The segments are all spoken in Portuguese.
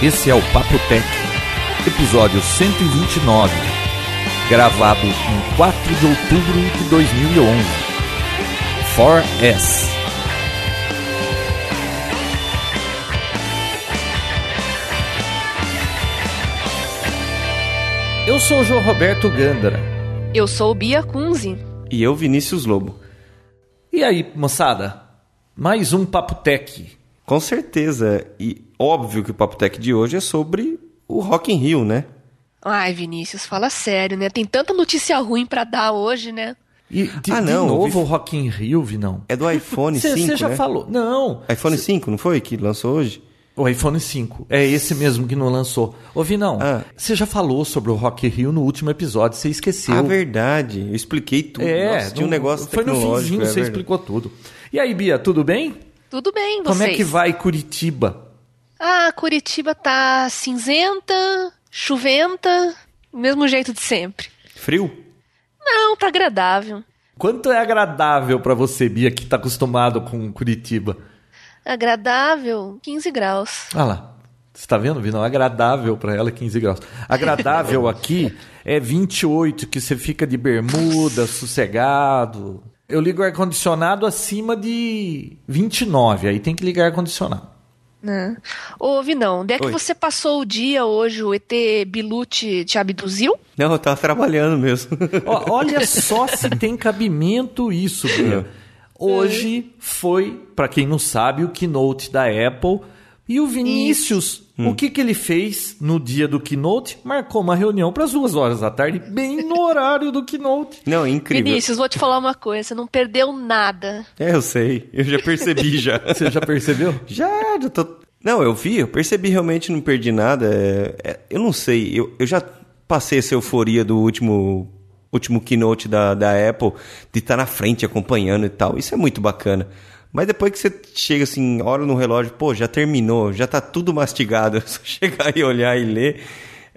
Esse é o Papo Tech, episódio 129, gravado em 4 de outubro de 2011. 4S. Eu sou o João Roberto Gândara. Eu sou Bia Kunze. E eu, Vinícius Lobo. E aí, moçada? Mais um Papo Tech. Com certeza. E óbvio que o Papo Tech de hoje é sobre o Rock in Rio, né? Ai, Vinícius, fala sério, né? Tem tanta notícia ruim pra dar hoje, né? E de, Ah, de não, novo vi- o Rock in Rio, Vinão. É do iPhone 5, Você já né? falou. Não, iPhone 5, não foi? Que lançou hoje? o iPhone 5. É esse mesmo que não lançou. Ô, Vinão, Ah. você já falou sobre o Rock in Rio no último episódio, você esqueceu. Ah, verdade. Eu expliquei tudo. É, Nossa, tinha um negócio Foi no tecnológico. finzinho, é você verdade. explicou tudo. E aí, Bia, tudo bem? Tudo bem, vocês? Como é que vai Curitiba? Ah, Curitiba tá cinzenta, chuventa, mesmo jeito de sempre. Frio? Não, tá agradável. Quanto é agradável pra você, Bia, que tá acostumado com Curitiba? Agradável, 15 graus. Olha lá. Você tá vendo, Vinão? Agradável pra ela, 15 graus. Agradável aqui é 28, que você fica de bermuda, sossegado. Eu ligo o ar-condicionado acima de 29, aí tem que ligar ar-condicionado. Né? Ô, Vinão, onde é que Oi. você passou o dia hoje? O ET Bilu te, te abduziu? Não, eu tava trabalhando mesmo. Ó, olha só se tem cabimento isso, Bia. Hoje foi, pra quem não sabe, o keynote da Apple. E o Vinícius, o que, que ele fez no dia do keynote? Marcou uma reunião para as duas horas da tarde, bem no horário do keynote. Não, incrível. Vinícius, vou te falar uma coisa, você não perdeu nada. É, eu sei. Eu já percebi já. Você já percebeu? Já, já tô. Não, eu vi, eu percebi realmente, não perdi nada. É, é, eu não sei, eu, eu já passei essa euforia do último último keynote da, da Apple, de estar na frente acompanhando e tal. Isso é muito bacana. Mas depois que você chega assim, olha no relógio, pô, já terminou, já tá tudo mastigado, é só chegar e olhar e ler.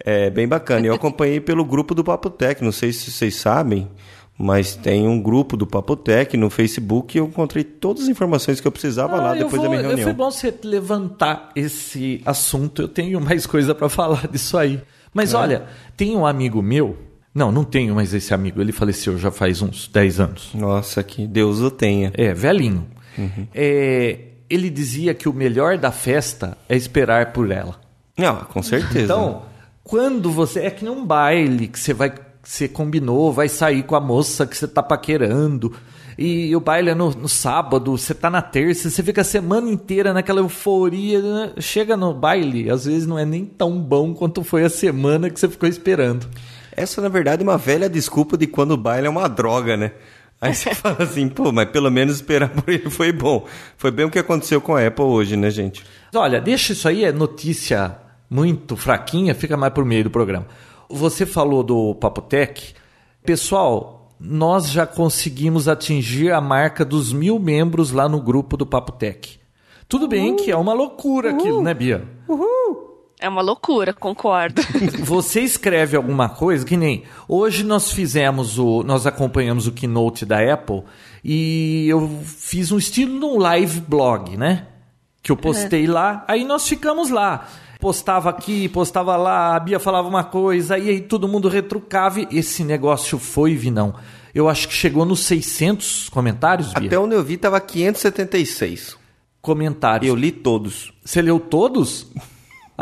É bem bacana. Eu acompanhei pelo grupo do Papotec, não sei se vocês sabem, mas tem um grupo do Papotec no Facebook e eu encontrei todas as informações que eu precisava lá Ah, eu depois vou- da minha eu- reunião. Foi bom você levantar esse assunto. Eu tenho mais coisa pra falar disso aí. É. Mas olha, tem um amigo meu. Não, não tenho mais esse amigo. Ele faleceu já faz uns 10 anos. Nossa, que Deus o tenha. É, velhinho. Uhum. É, ele dizia que o melhor da festa é esperar por ela. Não, com certeza. Então, quando você. É que nem um baile que você vai. Você combinou, vai sair com a moça que você tá paquerando. E o baile é no, no sábado, você tá na terça, você fica a semana inteira naquela euforia. né? Chega no baile, às vezes não é nem tão bom quanto foi a semana que você ficou esperando. Essa, na verdade, é uma velha desculpa de quando o baile é uma droga, né? Aí você fala assim, pô, mas pelo menos esperar por ele foi bom. Foi bem o que aconteceu com a Apple hoje, né, gente? Olha, deixa isso aí, é notícia muito fraquinha, fica mais por meio do programa. Você falou do Papotec. Pessoal, nós já conseguimos atingir a marca dos mil membros lá no grupo do Papotec. Tudo bem que é uma loucura aquilo, né, Bia? É uma loucura, concordo. Você escreve alguma coisa que nem hoje nós fizemos o nós acompanhamos o keynote da Apple e eu fiz um estilo de um live blog, né? Que eu postei lá, aí nós ficamos lá. Postava aqui, postava lá, a Bia falava uma coisa, aí, aí todo mundo retrucava. e Esse negócio foi, Vinão. Eu acho que chegou nos 600 comentários, Bia. Até onde eu vi, tava 576. Comentários. Eu li todos. Você leu todos?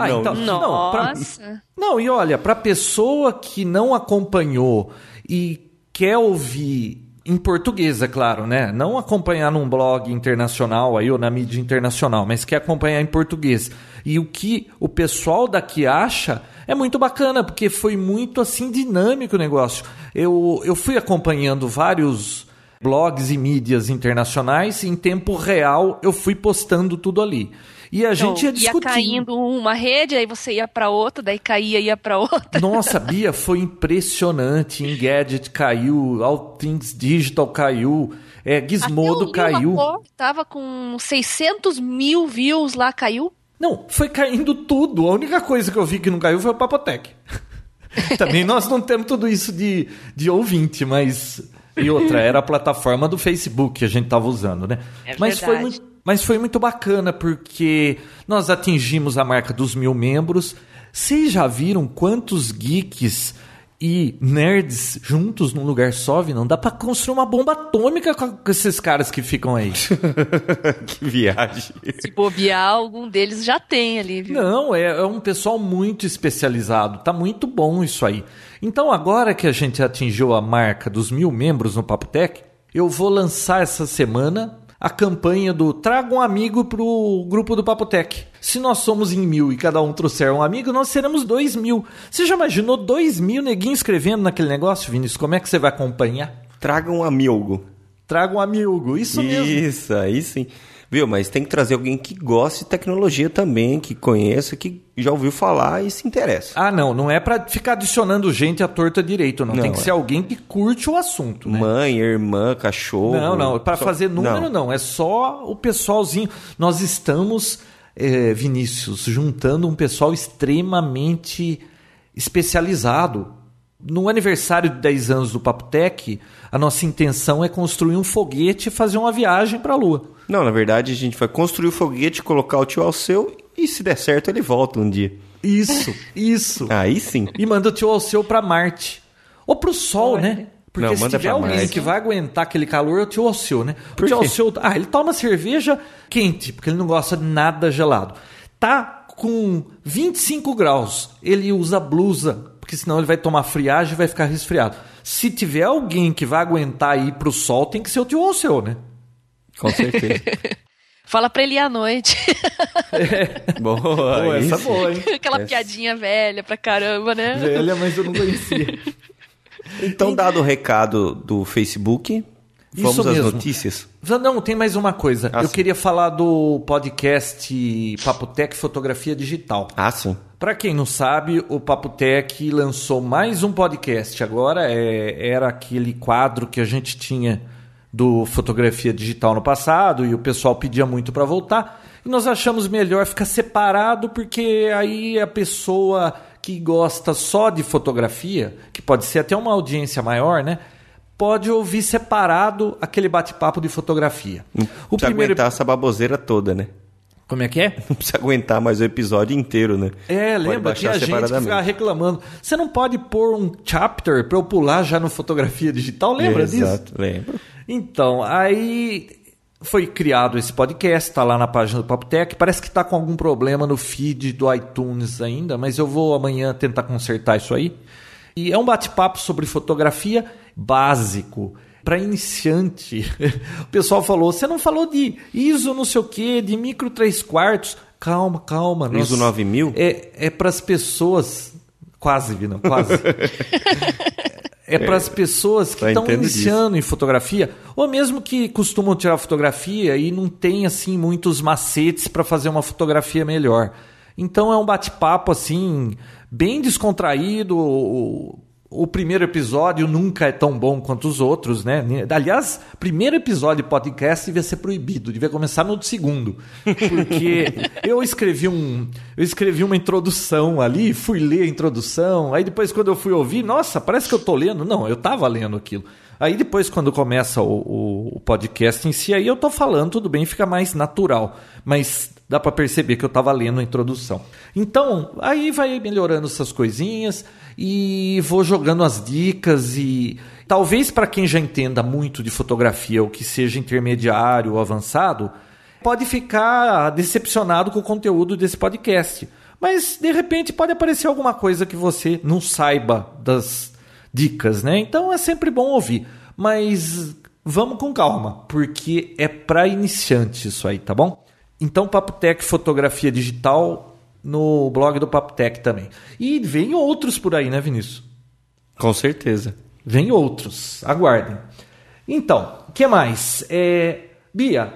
Ah, Não. então. Não, pra- Nossa. Não, e olha, para pessoa que não acompanhou e quer ouvir em português, é claro, né? Não acompanhar num blog internacional aí ou na mídia internacional, mas quer acompanhar em português. E o que o pessoal daqui acha é muito bacana, porque foi muito assim dinâmico o negócio. Eu, eu fui acompanhando vários blogs e mídias internacionais e em tempo real eu fui postando tudo ali. E a gente ia Então, ia discutindo. caindo uma rede, aí você ia pra outra, daí caía, ia pra outra. Nossa, Bia, foi impressionante. Engadget caiu, All Things Digital caiu, é, Gizmodo Até o caiu. Rapor Tava com 600 mil views lá, caiu. Não, foi caindo tudo. A única coisa que eu vi que não caiu foi o Papotec. Também nós não temos tudo isso de, de ouvinte, mas. E outra, era a plataforma do Facebook que a gente estava usando, né? É mas foi muito. Mas foi muito bacana porque nós atingimos a marca dos mil membros. Vocês já viram quantos geeks e nerds juntos num lugar só, não dá pra construir uma bomba atômica com esses caras que ficam aí. que viagem. Se bobear, algum deles já tem ali, viu? Não, é, é, um pessoal muito especializado. Tá muito bom isso aí. Então, agora que a gente atingiu a marca dos mil membros no Papotec, eu vou lançar essa semana a campanha do Traga um amigo pro grupo do Papotec. Se nós somos em mil e cada um trouxer um amigo, nós seremos dois mil. Você já imaginou dois mil neguinhos escrevendo naquele negócio, Vinícius? Como é que você vai acompanhar? Traga um amigo. Traga um amigo, isso mesmo. Isso, aí sim. Viu? Mas tem que trazer alguém que goste de tecnologia também, que conheça, que já ouviu falar e se interessa. Ah, não. Não é para ficar adicionando gente à torta direito, não. não tem que é. ser alguém que curte o assunto. Né? Mãe, irmã, cachorro. Não, não. Para só... fazer número, não. não. É só o pessoalzinho. Nós estamos, é, Vinícius, juntando um pessoal extremamente especializado. No aniversário de 10 anos do Papotec, a nossa intenção é construir um foguete e fazer uma viagem para a Lua. Não, na verdade a gente vai construir o foguete, colocar o tio Alceu e se der certo ele volta um dia. Isso, isso. Aí sim. E manda o tio Alceu para Marte. Ou para o Sol, né? Porque Não, se tiver alguém Marte. que vai aguentar aquele calor, é o tio Alceu, né? O tio Alceu, ah, ele toma cerveja quente, porque ele não gosta de nada gelado. Tá com 25 graus, ele usa blusa, porque senão ele vai tomar friagem e vai ficar resfriado. Se tiver alguém que vai aguentar ir pro sol, tem que ser o tio Alceu, né? Com certeza. Fala pra ele ir à noite. É. Boa, Pô, essa é boa, hein? Aquela essa... piadinha velha pra caramba, né? Velha, mas eu não conhecia. então, dado o recado do Facebook, vamos Isso às mesmo. notícias? Não, tem mais uma coisa. Ah, eu sim. queria falar do podcast Papotec Fotografia Digital. Ah, sim. Para quem não sabe, o Papotec lançou mais um podcast. Agora é, era aquele quadro que a gente tinha do fotografia digital no passado e o pessoal pedia muito para voltar. E nós achamos melhor ficar separado porque aí a pessoa que gosta só de fotografia, que pode ser até uma audiência maior, né? Pode ouvir separado aquele bate-papo de fotografia. O primeiro aguentar essa baboseira toda, né? Como é que é? Não precisa aguentar mais o episódio inteiro, né? É, pode lembra que a gente fica reclamando. Você não pode pôr um chapter para eu pular já no fotografia digital, lembra disso? Exato, lembro. Então, aí foi criado esse podcast, está lá na página do Papotec. Parece que está com algum problema no feed do iTunes ainda, mas eu vou amanhã tentar consertar isso aí. E é um bate-papo sobre fotografia básico para iniciante. o pessoal falou: você não falou de ISO não sei o que, de micro 3 quartos. Calma, calma. ISO 9000? É, é para as pessoas. Quase, não, quase. é para as pessoas que estão iniciando disso. em fotografia, ou mesmo que costumam tirar fotografia e não tem assim muitos macetes para fazer uma fotografia melhor. Então é um bate-papo assim bem descontraído, o primeiro episódio nunca é tão bom quanto os outros, né? Aliás, primeiro episódio de podcast devia ser proibido, devia começar no segundo. Porque eu escrevi um, eu escrevi uma introdução ali, fui ler a introdução, aí depois quando eu fui ouvir, nossa, parece que eu tô lendo. Não, eu tava lendo aquilo. Aí depois, quando começa o, o, o podcast em si, aí eu tô falando, tudo bem, fica mais natural. Mas dá para perceber que eu estava lendo a introdução. Então, aí vai melhorando essas coisinhas e vou jogando as dicas e talvez para quem já entenda muito de fotografia ou que seja intermediário ou avançado, pode ficar decepcionado com o conteúdo desse podcast. Mas de repente pode aparecer alguma coisa que você não saiba das dicas, né? Então é sempre bom ouvir, mas vamos com calma, porque é para iniciante isso aí, tá bom? Então Papotec Fotografia Digital no blog do Papotec também. E vem outros por aí, né, Vinícius? Com certeza. Vem outros. Aguardem. Então, o que mais? É, Bia,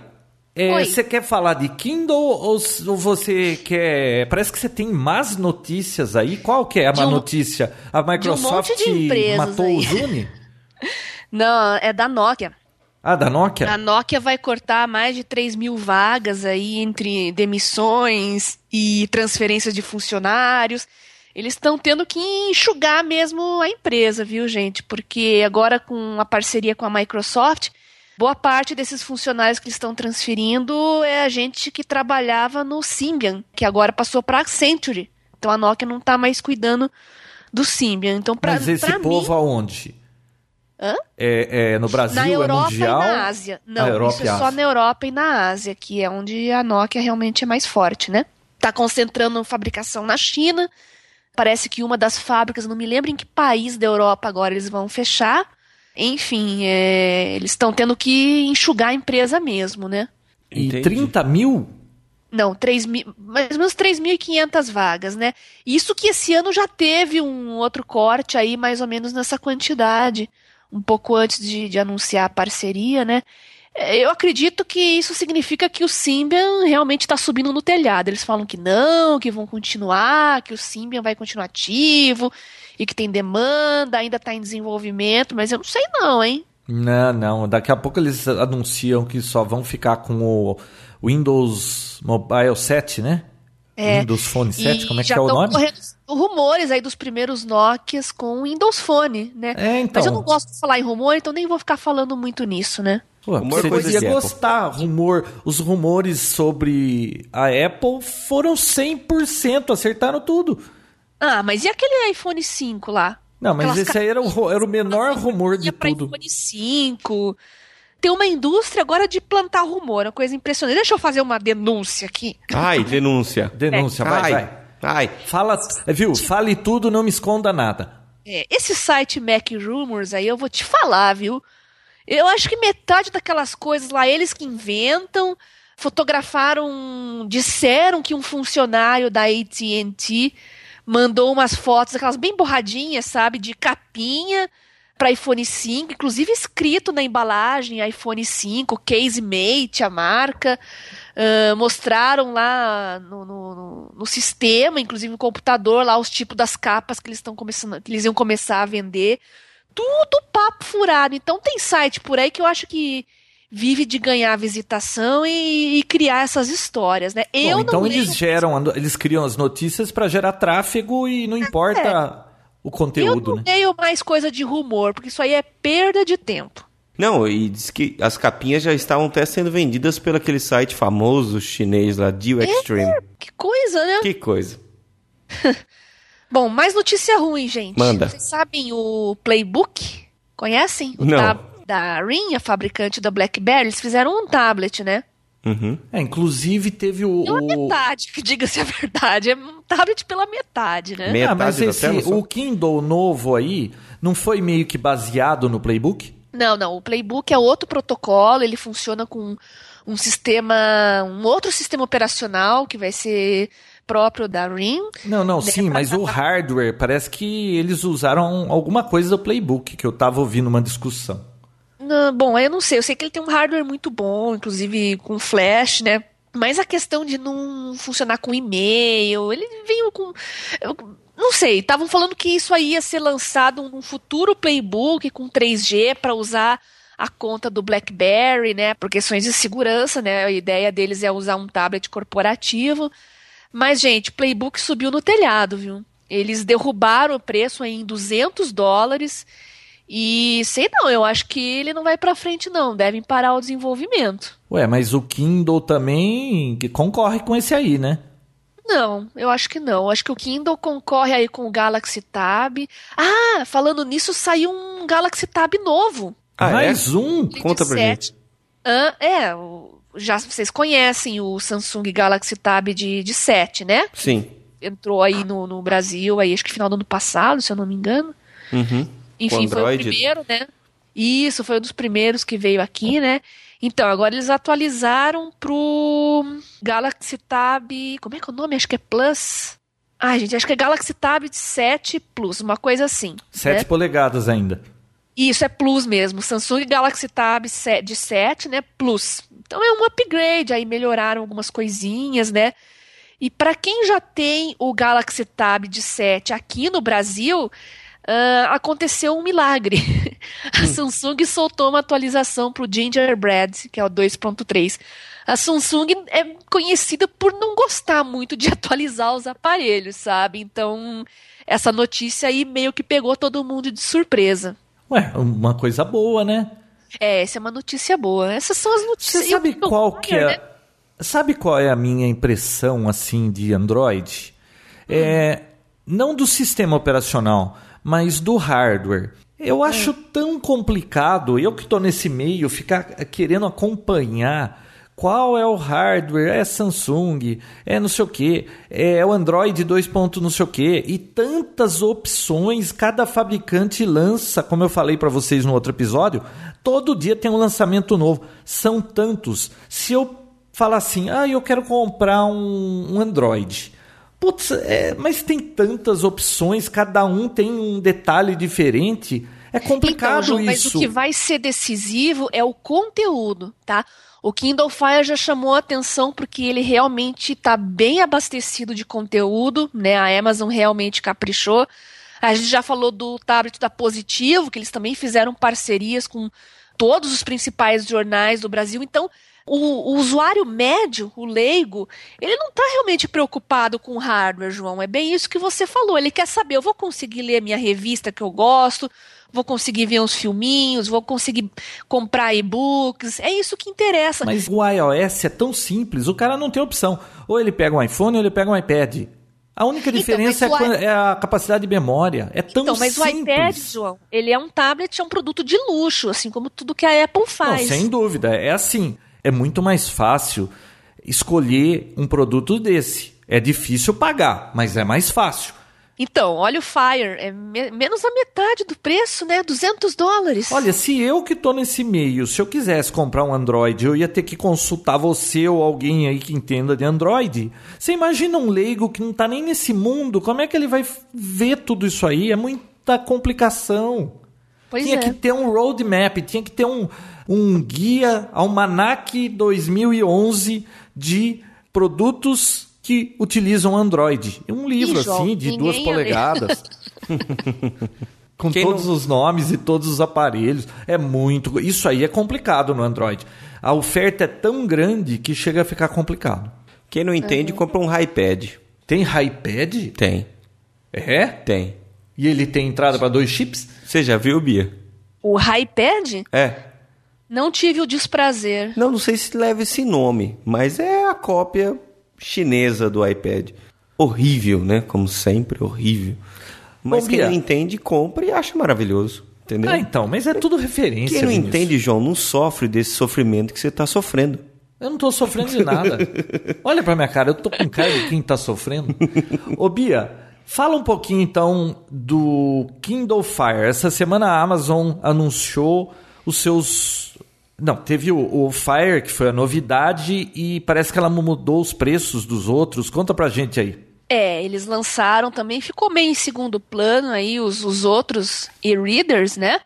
é, você quer falar de Kindle ou você quer. Parece que você tem más notícias aí. Qual que é a má um, notícia? A Microsoft um matou aí. o Zune? Não, é da Nokia. Ah, da Nokia? A Nokia vai cortar mais de 3 mil vagas aí entre demissões e transferências de funcionários. Eles estão tendo que enxugar mesmo a empresa, viu, gente? Porque agora com a parceria com a Microsoft, Boa parte desses funcionários que eles estão transferindo é a gente que trabalhava no Symbian, que agora passou para a Accenture. Então a Nokia não está mais cuidando do Symbian. Então, pra, Mas esse pra povo mim, aonde? Hã? É, é no Brasil, na Europa é mundial? e na Ásia. Não, Europa isso e é só na Europa e na Ásia, que é onde a Nokia realmente é mais forte, né? Tá concentrando fabricação na China. Parece que uma das fábricas, não me lembro em que país da Europa agora eles vão fechar. Enfim, é, eles estão tendo que enxugar a empresa mesmo, né? E Entendi. 30 mil? Não, 3 mil, mais ou menos 3.500 vagas, né? Isso que esse ano já teve um outro corte aí, mais ou menos nessa quantidade, um pouco antes de, de anunciar a parceria, né? É, Eu acredito que isso significa que o Symbian realmente está subindo no telhado. Eles falam que não, que vão continuar, que o Symbian vai continuar ativo e que tem demanda, ainda está em desenvolvimento, mas eu não sei não, hein? Não, não. Daqui a pouco eles anunciam que só vão ficar com o Windows Mobile 7, né? É, Windows Phone 7, E como é que já é o nome? correndo rumores aí dos primeiros Nokias com o Windows Phone, né? É, então. Mas eu não gosto de falar em rumor, então nem vou ficar falando muito nisso, né? Pô, Rumor você coisa Apple. gostar. Rumor, os rumores sobre a Apple foram 100%, acertaram tudo. Ah, mas e aquele iPhone 5 lá? Não, mas Aquelas esse aí era o, era o menor rumor de Ia tudo. iPhone 5. Tem uma indústria agora de plantar rumor, uma coisa impressionante. Deixa eu fazer uma denúncia aqui. Ai, denúncia. Denúncia, vai, ai, vai. ai. Fala, viu? Fale tudo, não me esconda nada. É, esse site Mac Rumors aí eu vou te falar, viu? Eu acho que metade daquelas coisas lá, eles que inventam, fotografaram, disseram que um funcionário da AT&T mandou umas fotos, aquelas bem borradinhas, sabe, de capinha para iPhone 5, inclusive escrito na embalagem iPhone 5, Case Mate, a marca. Ah, mostraram lá no, no- no- sistema, inclusive no computador, lá os tipos das capas que eles estão começando, que eles iam começar a vender. Tudo papo furado. Então tem site por aí que eu acho que vive de ganhar visitação e, e criar essas histórias, né? Eu Bom, então eles leio- geram, eles criam as notícias para gerar tráfego e não importa o eu conteúdo, não né? leio mais coisa de rumor, porque isso aí é perda de tempo. Não, e diz que as capinhas já estavam até sendo vendidas pelo aquele site famoso chinês lá, Deal Extreme. Que coisa, né? Que coisa. Bom, mais notícia ruim, gente. Manda. Vocês sabem o Playbook? Conhecem? O Não. tab da Ring, a fabricante da BlackBerry. Eles fizeram um tablet, né? Uhum. É, inclusive teve o, Pela o- metade, que diga-se a verdade. É um tablet pela metade, né? Metade Ah, mas da esse, tela só? o Kindle novo aí não foi meio que baseado no Playbook? Não, não. O Playbook é outro protocolo. Ele funciona com um sistema, um outro sistema operacional que vai ser próprio da Ring. Não, não, Né, sim, mas o hardware, parece que eles usaram alguma coisa do Playbook, que eu tava ouvindo uma discussão. Não, bom, eu não sei. Eu sei que ele tem um hardware muito bom, inclusive com flash, né? Mas a questão de não funcionar com e-mail, ele veio com. eu não sei, estavam falando que isso aí ia ser lançado num futuro playbook com 3G para usar a conta do BlackBerry, né? Por questões de segurança, né? A ideia deles é usar um tablet corporativo. Mas, gente, playbook subiu no telhado, viu? Eles derrubaram o preço em 200 dólares. E sei não, eu acho que ele não vai pra frente não, devem parar o desenvolvimento. Ué, mas o Kindle também concorre com esse aí, né? Não, eu acho que não. Eu acho que o Kindle concorre aí com o Galaxy Tab. Ah, falando nisso, saiu um Galaxy Tab novo. Ah, é? Mais um? Conta pra gente. Ah, é, já vocês conhecem o Samsung Galaxy Tab de, de 7, né? Sim. Entrou aí no, no Brasil, aí acho que final do ano passado, se eu não me engano. Uhum. Enfim, foi o primeiro, né? Isso, foi um dos primeiros que veio aqui, né? Então, agora eles atualizaram pro Galaxy Tab. Como é que é o nome? Acho que é Plus. Ai, gente, acho que é Galaxy Tab 7 Plus, uma coisa assim. 7 né? polegadas ainda. Isso é Plus mesmo. Samsung Galaxy Tab 7 de 7, né? Plus. Então é um upgrade, aí melhoraram algumas coisinhas, né? E para quem já tem o Galaxy Tab de 7 aqui no Brasil, ah, aconteceu um milagre. A Samsung soltou uma atualização para o Gingerbread, que é o 2.3. A Samsung é conhecida por não gostar muito de atualizar os aparelhos, sabe? Então, essa notícia aí meio que pegou todo mundo de surpresa. Ué, uma coisa boa, né? É, essa é uma notícia boa. Essas são as notícias. Você sabe Eu- qual que é? né? Sabe qual é a minha impressão assim de Android? É não do sistema operacional, mas do hardware. Eu acho tão complicado, eu que estou nesse meio, ficar querendo acompanhar qual é o hardware, é Samsung, é não sei o que, é o Android 2. ponto não sei o que, e tantas opções, cada fabricante lança, como eu falei para vocês no outro episódio, todo dia tem um lançamento novo. São tantos. Se eu falar assim, ah, eu quero comprar um, um Android. Putz, é, mas tem tantas opções, cada um tem um detalhe diferente. É complicado então, João, isso. mas o que vai ser decisivo é o conteúdo, tá? O Kindle Fire já chamou a atenção porque ele realmente está bem abastecido de conteúdo, né? A Amazon realmente caprichou. A gente já falou do tablet da Positivo, que eles também fizeram parcerias com todos os principais jornais do Brasil. Então, o, o usuário médio, o leigo, ele não está realmente preocupado com o hardware, João. É bem isso que você falou. Ele quer saber, eu vou conseguir ler minha revista que eu gosto, vou conseguir ver uns filminhos, vou conseguir comprar e-books. É isso que interessa. Mas o iOS é tão simples, o cara não tem opção. Ou ele pega um iPhone ou ele pega um iPad. A única Então, diferença mas o é, i- é a capacidade de memória. É tão então, mas simples. o iPad, João, ele é um tablet, é um produto de luxo, assim como tudo que a Apple Não, faz. sem dúvida. É assim. É muito mais fácil escolher um produto desse. É difícil pagar, mas é mais fácil. Então, olha o Fire, é me- menos a metade do preço, né? 200 dólares. Olha, se eu que tô nesse meio, se eu quisesse comprar um Android, eu ia ter que consultar você ou alguém aí que entenda de Android. Você imagina um leigo que não tá nem nesse mundo, como é que ele vai ver tudo isso aí? É muita complicação. Pois tinha é. que ter um roadmap, tinha que ter um, um guia Almanac 2011 de produtos que utilizam Android. Um livro João, assim, de duas polegadas. Com Quem todos não- os nomes e todos os aparelhos. É muito. Isso aí é complicado no Android. A oferta é tão grande que chega a ficar complicado. Quem não entende, compra um iPad. Tem iPad? Tem, É? tem. E ele tem entrada para dois chips? Você já viu, Bia? O iPad, É. não tive o desprazer. Não, não sei se leva esse nome, mas é a cópia chinesa do iPad. Horrível, né? Como sempre, horrível. Mas Ô, quem Bia. não entende, compra e acha maravilhoso. Entendeu? Ah, então, mas é tudo referência. Quem não Vinícius. entende, João, não sofre desse sofrimento que você está sofrendo. Eu não tô sofrendo de nada. Olha pra minha cara, eu tô com cara de quem tá sofrendo. Ô Bia, fala um pouquinho então do Kindle Fire. Essa semana a Amazon anunciou os seus. Não, teve o, o Fire, que foi a novidade, e parece que ela mudou os preços dos outros. Conta pra gente aí. É, eles lançaram também, ficou meio em segundo plano aí os, os outros e-readers, né?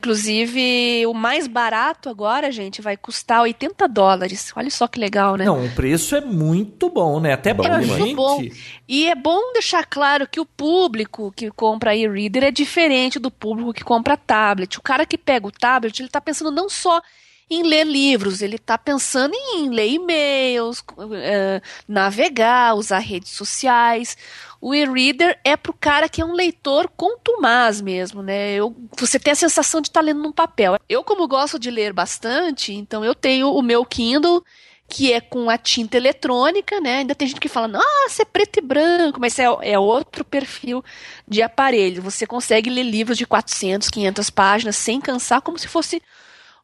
Inclusive, o mais barato agora, gente, vai custar 80 dólares. Olha só que legal, né? Não, o preço é muito bom, né? Até Bom é muito gente. bom. E é bom deixar claro que o público que compra e-reader é diferente do público que compra tablet. O cara que pega o tablet, ele está pensando não só em ler livros, ele está pensando em ler e-mails, eh, navegar, usar redes sociais. O e-reader é para o cara que é um leitor contumaz mesmo, né? Eu, você tem a sensação de estar lendo num papel. Eu, como gosto de ler bastante, então eu tenho o meu Kindle que é com a tinta eletrônica, né? Ainda tem gente que fala, nossa, é preto e branco, mas é, é outro perfil de aparelho. Você consegue ler livros de 400, 500 páginas sem cansar, como se fosse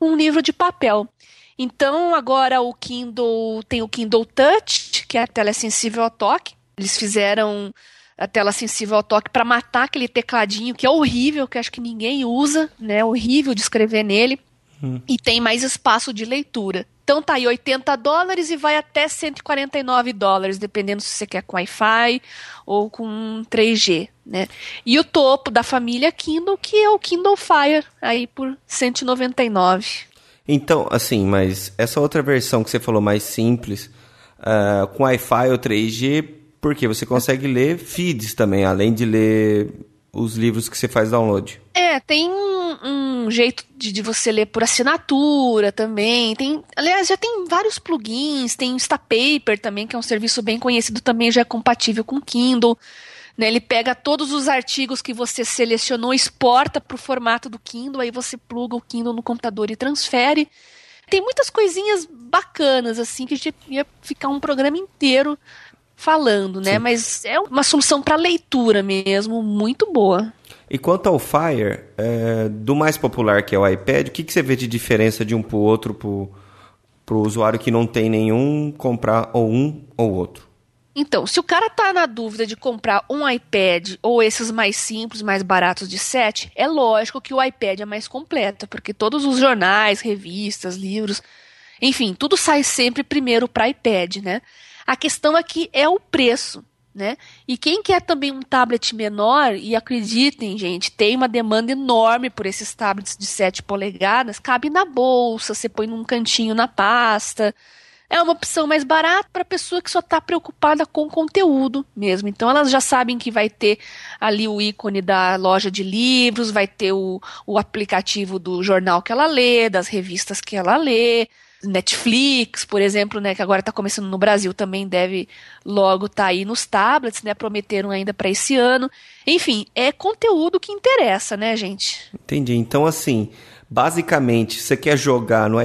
um livro de papel. Então, agora o Kindle tem o Kindle Touch, que é a tela sensível ao toque. Eles fizeram a tela sensível ao toque para matar aquele tecladinho que é horrível, que acho que ninguém usa, né? É horrível de escrever nele. E tem mais espaço de leitura. Então tá aí 80 dólares e vai até 149 dólares, dependendo se você quer com Wi-Fi ou com 3G, né? E o topo da família Kindle, que é o Kindle Fire, aí por 199. Então, assim, mas essa outra versão que você falou mais simples, ah, com Wi-Fi ou 3G, porque você consegue ler feeds também, além de ler os livros que você faz download. É, tem um, jeito de, de você ler por assinatura também. Tem, aliás, já tem vários plugins, tem o Instapaper também, que é um serviço bem conhecido, também já é compatível com Kindle. Né, ele pega todos os artigos que você selecionou, exporta para o formato do Kindle, aí você pluga o Kindle no computador e transfere. Tem muitas coisinhas bacanas, assim, que a gente ia ficar um programa inteiro falando, né? Sim. Mas é uma solução para leitura mesmo, muito boa. E quanto ao Fire, é, do mais popular que é o iPad, o que, que você vê de diferença de um para o outro para o usuário que não tem nenhum comprar ou um ou outro? Então, se o cara tá na dúvida de comprar um iPad ou esses mais simples, mais baratos de 7, é lógico que o iPad é mais completo, porque todos os jornais, revistas, livros, enfim, tudo sai sempre primeiro para iPad, né? A questão aqui é o preço. Né? E quem quer também um tablet menor, e acreditem, gente, tem uma demanda enorme por esses tablets de 7 polegadas, cabe na bolsa, você põe num cantinho na pasta, é uma opção mais barata para pessoa que só está preocupada com conteúdo mesmo. Então elas já sabem que vai ter ali o ícone da loja de livros, vai ter o, o aplicativo do jornal que ela lê, das revistas que ela lê. Netflix, por exemplo, né, que agora está começando no Brasil, também deve logo estar tá aí nos tablets, né? Prometeram ainda para esse ano. Enfim, é conteúdo que interessa, né, gente? Entendi. Então, assim, basicamente, você quer jogar no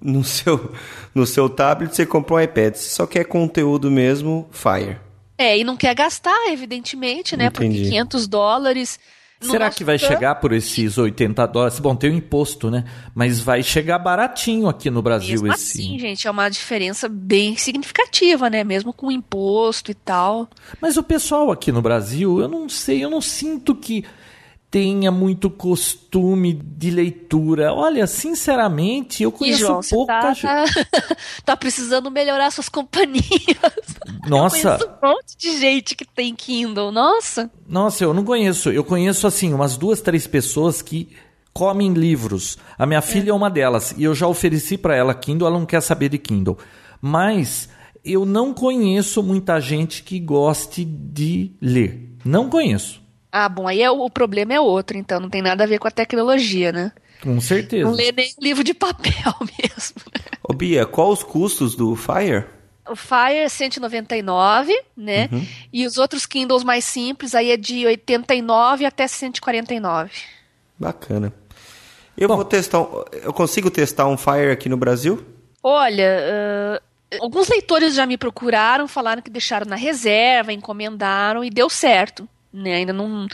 no seu, no seu tablet, você comprou um iPad. Se só quer conteúdo mesmo, Fire. É, e não quer gastar, evidentemente, né? Entendi. Porque 500 dólares. Será que vai chegar por esses 80 dólares? Bom, tem o imposto, né? Mas vai chegar baratinho aqui no Brasil Mesmo esse. Sim, gente, é uma diferença bem significativa, né? Mesmo com imposto e tal. Mas o pessoal aqui no Brasil, eu não sei, eu não sinto que tenha muito costume de leitura. Olha, sinceramente, eu conheço e, João, pouca tá, tá, tá, precisando melhorar suas companhias. Nossa. Eu conheço um monte de gente que tem Kindle, nossa. Nossa, eu não conheço. Eu conheço, assim, umas duas, três pessoas que comem livros. A minha filha é, é uma delas. E eu já ofereci para ela Kindle, ela não quer saber de Kindle. Mas eu não conheço muita gente que goste de ler. Não conheço. Ah, bom, aí é, o problema é outro, então não tem nada a ver com a tecnologia, né? Com certeza. Não lê nem livro de papel mesmo. Ô Bia, qual os custos do Fire? O Fire é 199, né? Uhum. E os outros Kindles mais simples aí é de 89 até 149. Bacana. Eu Bom, vou testar. Eu consigo testar um Fire aqui no Brasil? Olha, uh, alguns leitores já me procuraram, falaram que deixaram na reserva, encomendaram e deu certo né? Ainda não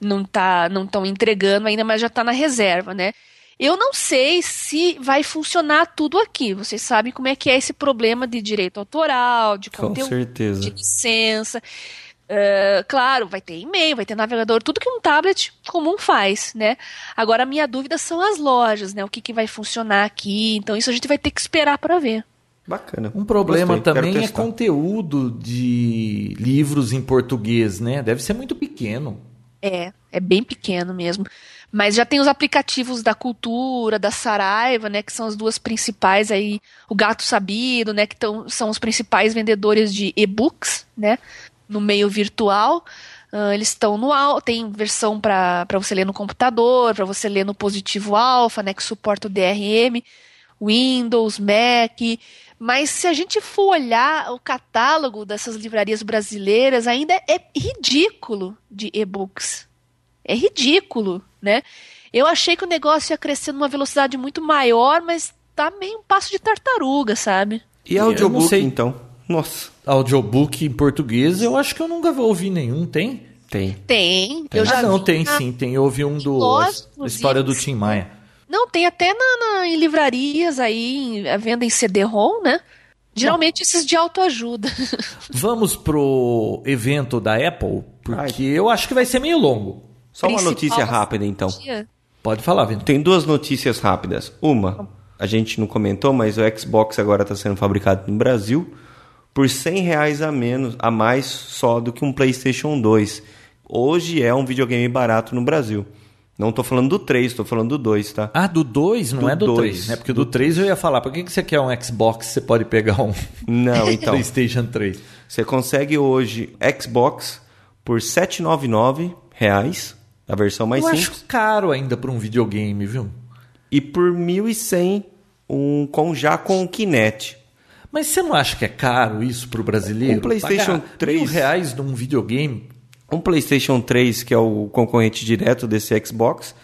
não tá não estão entregando ainda, mas já está na reserva, né? Eu não sei se vai funcionar tudo aqui. Vocês sabem como é que é esse problema de direito autoral, de conteúdo, certeza. de licença. Uh, claro, vai ter e-mail, vai ter navegador, tudo que um tablet comum faz, né? Agora a minha dúvida são as lojas, né? O que, que vai funcionar aqui. Então isso a gente vai ter que esperar para ver. Bacana. Um problema Gostei, também é conteúdo de livros em português, né? Deve ser muito pequeno. É, é bem pequeno mesmo. Mas já tem os aplicativos da Cultura, da Saraiva, né, que são as duas principais aí, o Gato Sabido, né, que tão, são os principais vendedores de e-books, né, no meio virtual. Uh, eles estão no tem versão para você ler no computador, para você ler no positivo alfa, né, que suporta o DRM, Windows, Mac, mas se a gente for olhar o catálogo dessas livrarias brasileiras, ainda é ridículo de e-books. É ridículo, né? Eu achei que o negócio ia crescer numa velocidade muito maior, mas tá meio um passo de tartaruga, sabe? E audiobook, então? Nossa. Audiobook em português, eu acho que eu nunca vou ouvir nenhum, tem? Tem. Tem. tem. Eu já ah, não, tem sim. Tem. Eu ouvi um do. a história do Tim Maia. Não, tem até na, na em livrarias aí, a venda em CD-ROM, né? Geralmente Não. esses de autoajuda. Vamos pro evento da Apple, porque Ai. eu acho que vai ser meio longo. Só uma notícia rápida, então. Pode falar, Vitor. Tem duas notícias rápidas. Uma, a gente não comentou, mas o Xbox agora está sendo fabricado no Brasil por 100 reais a menos, a mais só do que um PlayStation 2. Hoje é um videogame barato no Brasil. Não tô falando do 3, tô falando do 2, tá? Ah, do 2, não do é do 3, né? Porque do, do 3 eu ia falar, por que, que você quer um Xbox você pode pegar um não, então, PlayStation 3? Você consegue hoje Xbox por 799 reais, a versão mais eu simples. acho caro ainda para um videogame, viu? E por 1.100 um com já com Kinect. Mas você não acha que é caro isso para o brasileiro? Um PlayStation Pagar 3 mil reais num videogame Um PlayStation 3, que é o concorrente direto desse Xbox,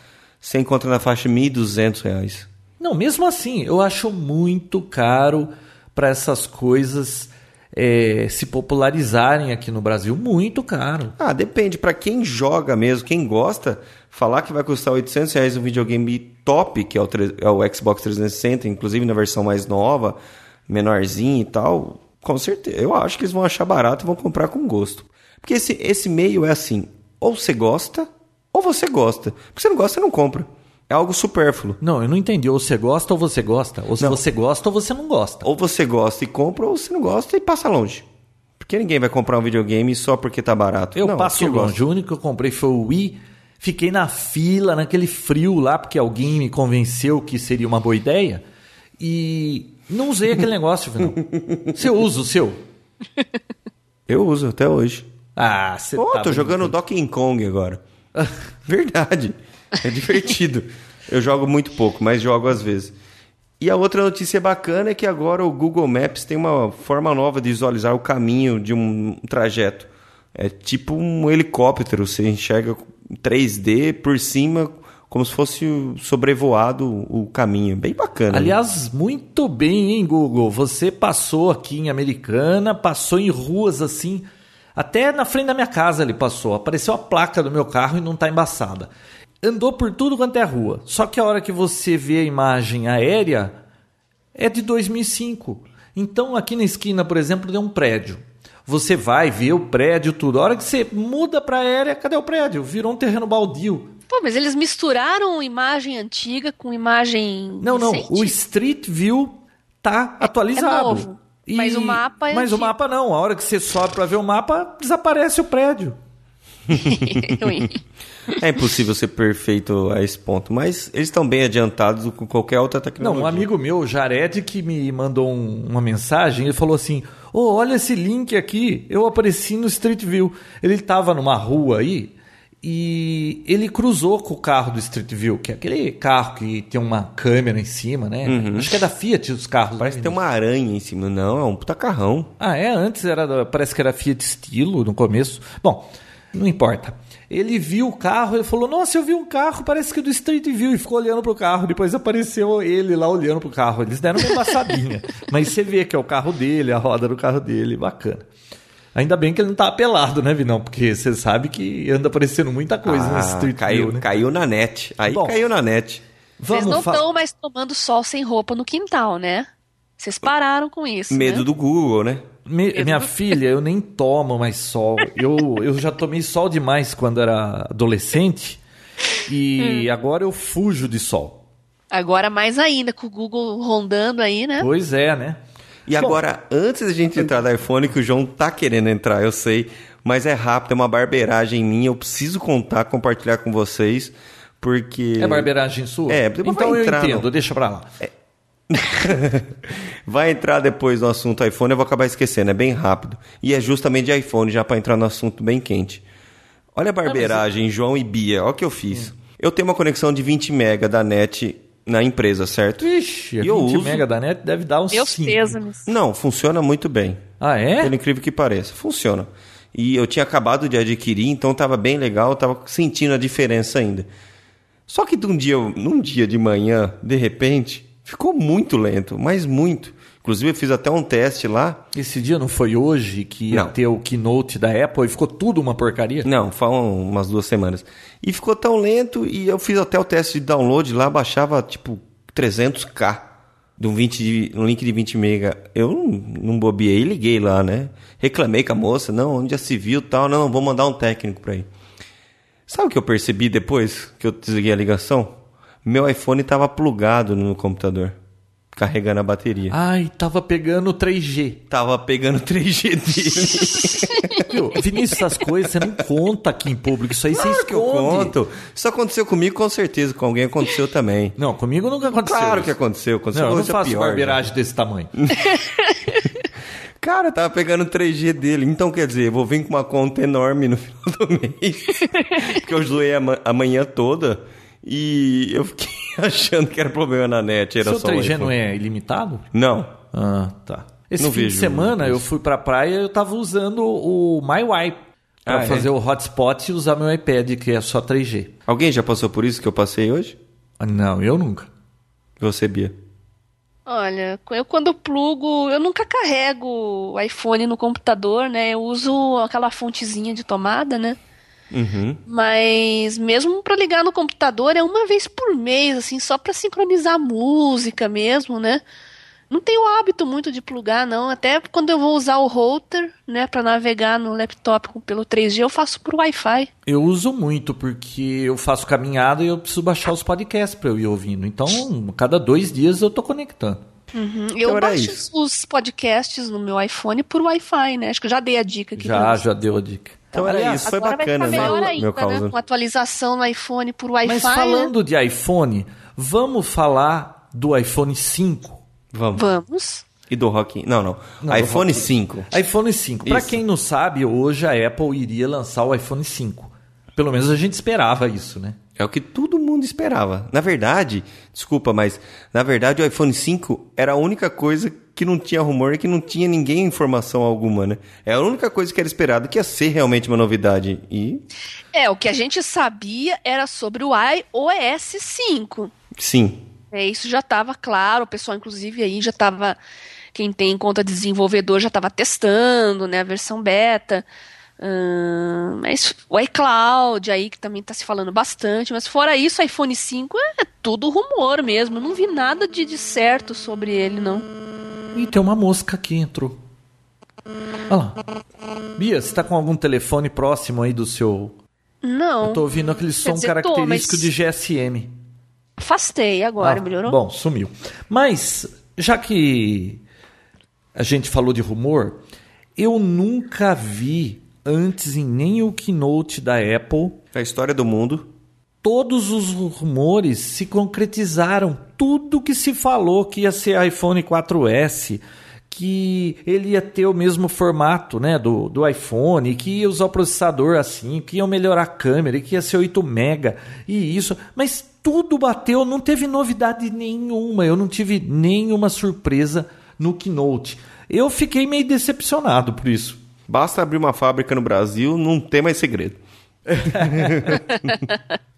você encontra na faixa de R$ 1.200. Não, mesmo assim, eu acho muito caro para essas coisas é, se popularizarem aqui no Brasil. Muito caro. Ah, depende. Para quem joga mesmo, quem gosta, falar que vai custar 800 reais um videogame top, que é o, é o Xbox 360, inclusive na versão mais nova, menorzinho e tal, com certeza. Eu acho que eles vão achar barato e vão comprar com gosto. Porque esse, esse meio é assim, ou você gosta, ou você gosta. Porque você não gosta, você não compra. É algo supérfluo. Não, eu não entendi. Ou você gosta ou você gosta. Ou se Não. você gosta ou você não gosta. Ou você gosta e compra, ou você não gosta e passa longe. Porque ninguém vai comprar um videogame só porque tá barato. Eu não, passo longe. O único que eu comprei foi o Wii. Fiquei na fila, naquele frio lá, porque alguém me convenceu que seria uma boa ideia. E não usei aquele negócio, não. Você usa o seu? Eu uso até hoje. Ah, você Pô, tá tô jogando Donkey Kong agora. Verdade. É divertido. Eu jogo muito pouco, mas jogo às vezes. E a outra notícia bacana é que agora o Google Maps tem uma forma nova de visualizar o caminho de um trajeto. É tipo um helicóptero, você enxerga em 3D por cima, como se fosse sobrevoado o caminho. Bem bacana. né? Aliás, muito bem, hein, Google? Você passou aqui em Americana, passou em ruas assim, até na frente da minha casa ele passou. Apareceu a placa do meu carro e não tá embaçada. Andou por tudo quanto é rua. Só que a hora que você vê a imagem aérea é de 2005. Então, aqui na esquina, por exemplo, tem um prédio. Você vai ver o prédio, tudo. A hora que você muda para aérea, cadê o prédio? Virou um terreno baldio. Pô, mas eles misturaram imagem antiga com imagem. Não, não. recente? O Street View tá atualizado. novo. Mas o mapa é Mas o antigo. mapa não. A hora que você sobe para ver o mapa, desaparece o prédio. É impossível ser perfeito a esse ponto, mas eles estão bem adiantados com qualquer outra Não, tecnologia. um amigo meu, Jared, que me mandou um- uma mensagem, ele falou assim: Ô, olha esse link aqui. Eu apareci no Street View. Ele estava numa rua aí e ele cruzou com o carro do Street View, que é aquele carro que tem uma câmera em cima, né? Acho que é da Fiat os carros. Uhum. Parece que tem uma aranha em cima. Não, é um puta carrão. Ah, é? Antes era da- parece que era Fiat Estilo no começo. Bom, não importa. Ele viu o carro, ele falou: Nossa, eu vi um carro, parece que é do Street View, e ficou olhando pro carro. Depois apareceu ele lá olhando pro carro. Eles deram uma embaçadinha. Mas você vê que é o carro dele, a roda do carro dele, bacana. Ainda bem que ele não tá pelado, né, Vinão? Porque você sabe que anda aparecendo muita coisa no Ah, Street caiu, View, né? caiu na net. Aí Bom, caiu na net. Vocês não estão mais tomando sol sem roupa no quintal, né? Vocês pararam com isso. Medo né? do Google, né? Me- minha filha, eu nem tomo mais sol. Eu, eu já tomei sol demais quando era adolescente Hum. e agora eu fujo de sol. Agora mais ainda, com o Google rondando aí, né? Pois é, né? E agora, antes da gente entrar no iPhone, que o João tá querendo entrar, eu sei, mas é rápido, é uma barbeiragem minha, eu preciso contar, compartilhar com vocês, porque... É barbeiragem sua? É, então eu entendo, no- deixa pra lá. Vai entrar depois no assunto iPhone, eu vou acabar esquecendo, é bem rápido. E é justamente de iPhone, já para entrar no assunto bem quente. Olha a barbeiragem, João e Bia, olha o que eu fiz. Eu tenho uma conexão de 20 mega da net na empresa, certo? A E eu 20 uso- mega da net deve dar uns Meus 5. pêsames. Não, funciona muito bem. Ah, é? Pelo incrível que pareça, funciona. E eu tinha acabado de adquirir, então estava bem legal, estava sentindo a diferença ainda. Só que de um dia, num dia de manhã, de repente, ficou muito lento, mas muito. Inclusive eu fiz até um teste lá. Esse dia não foi hoje que ia Não. ter o keynote da Apple e ficou tudo uma porcaria? Não, falam umas duas semanas. E ficou tão lento e eu fiz até o teste de download lá, baixava tipo 300k de um, 20 de- um link de 20 mega. Eu não, não bobiei liguei lá, né? Reclamei com a moça, não, onde já se viu tal, não, vou mandar um técnico pra ir. Sabe o que eu percebi depois que eu desliguei a ligação? Meu iPhone estava plugado no computador, carregando a bateria. Ai, tava pegando 3G. Tava pegando 3G dele. Vinícius, essas coisas você não conta aqui em público. Isso aí você Claro que eu esconde. conto. Isso aconteceu comigo, com certeza. Com alguém aconteceu também. Não, comigo nunca aconteceu. Claro isso. que aconteceu. aconteceu Não, eu não faço pior, né? barbeiragem desse tamanho. Cara, tava pegando 3G dele. Então, quer dizer, eu vou vir com uma conta enorme no final do mês. porque eu zoei a, ma- a manhã toda. E eu fiquei achando que era problema na net. Era Seu só o 3G iPhone. não é ilimitado? Não. Ah, tá. Esse Não fim de semana isso. eu fui pra praia e eu tava usando o MyWi. Pra Ah, é? fazer o hotspot e usar meu iPad, que é só 3G. Alguém já passou por isso que eu passei hoje? Ah, Não, eu nunca. Você, Bia. Olha, eu quando plugo, eu nunca carrego o iPhone no computador, né? Eu uso aquela fontezinha de tomada, né? Uhum. Mas mesmo pra ligar no computador é uma vez por mês, assim, só pra sincronizar a música mesmo, né? Não tenho hábito muito de plugar, não. Até quando eu vou usar o router, né, Pra navegar no laptop pelo 3G, eu faço por Wi-Fi. Eu uso muito porque eu faço caminhada e eu preciso baixar os podcasts pra eu ir ouvindo. Então, cada dois dias eu tô conectando. Uhum. Eu era baixo isso. os podcasts no meu iPhone por Wi-Fi, né? Acho que eu já dei a dica aqui. Já, já deu a dica. Então era Aliás, isso, foi Agora bacana, vai ficar melhor né? ainda, meu causa. né? Com atualização no iPhone por Wi-Fi. Mas né? falando de iPhone, vamos falar do iPhone 5. Vamos. Vamos. E do Rock. Não, não. Não, iPhone do 5. iPhone 5. Pra Isso. quem não sabe, hoje a Apple iria lançar o iPhone 5. Pelo menos a gente esperava isso, né? É o que todo mundo esperava. Na verdade, desculpa, mas na verdade o iPhone 5 era a única coisa que não tinha rumor e que não tinha ninguém informação alguma, né? É a única coisa que era esperado que ia ser realmente uma novidade. E É, o que a gente sabia era sobre o iOS 5. sim, É, isso já estava claro, o pessoal, inclusive, aí já estava. Quem tem conta de desenvolvedor já estava testando, né? A versão beta. Ahn, mas o iCloud aí, que também está se falando bastante. Mas fora isso, iPhone 5 é tudo rumor mesmo. Eu não vi nada de, de certo sobre ele, não. E tem uma mosca que entrou. Olha lá. Bia, você tá com algum telefone próximo aí do seu. Não. Eu tô ouvindo aquele som dizer, tô, característico mas- de GSM. Afastei agora, Ah, melhorou? Bom, sumiu. Mas, já que a gente falou de rumor, eu nunca vi antes em nenhum keynote da Apple a história do mundo. Todos os rumores se concretizaram. Tudo que se falou que ia ser iPhone 4S, que ele ia ter o mesmo formato né, do, do iPhone, que ia usar o processador assim, que ia melhorar a câmera, que ia ser 8 mega e isso. Mas tudo bateu, não teve novidade nenhuma. Eu não tive nenhuma surpresa no Keynote. Eu fiquei meio decepcionado por isso. Basta abrir uma fábrica no Brasil, não tem mais segredo.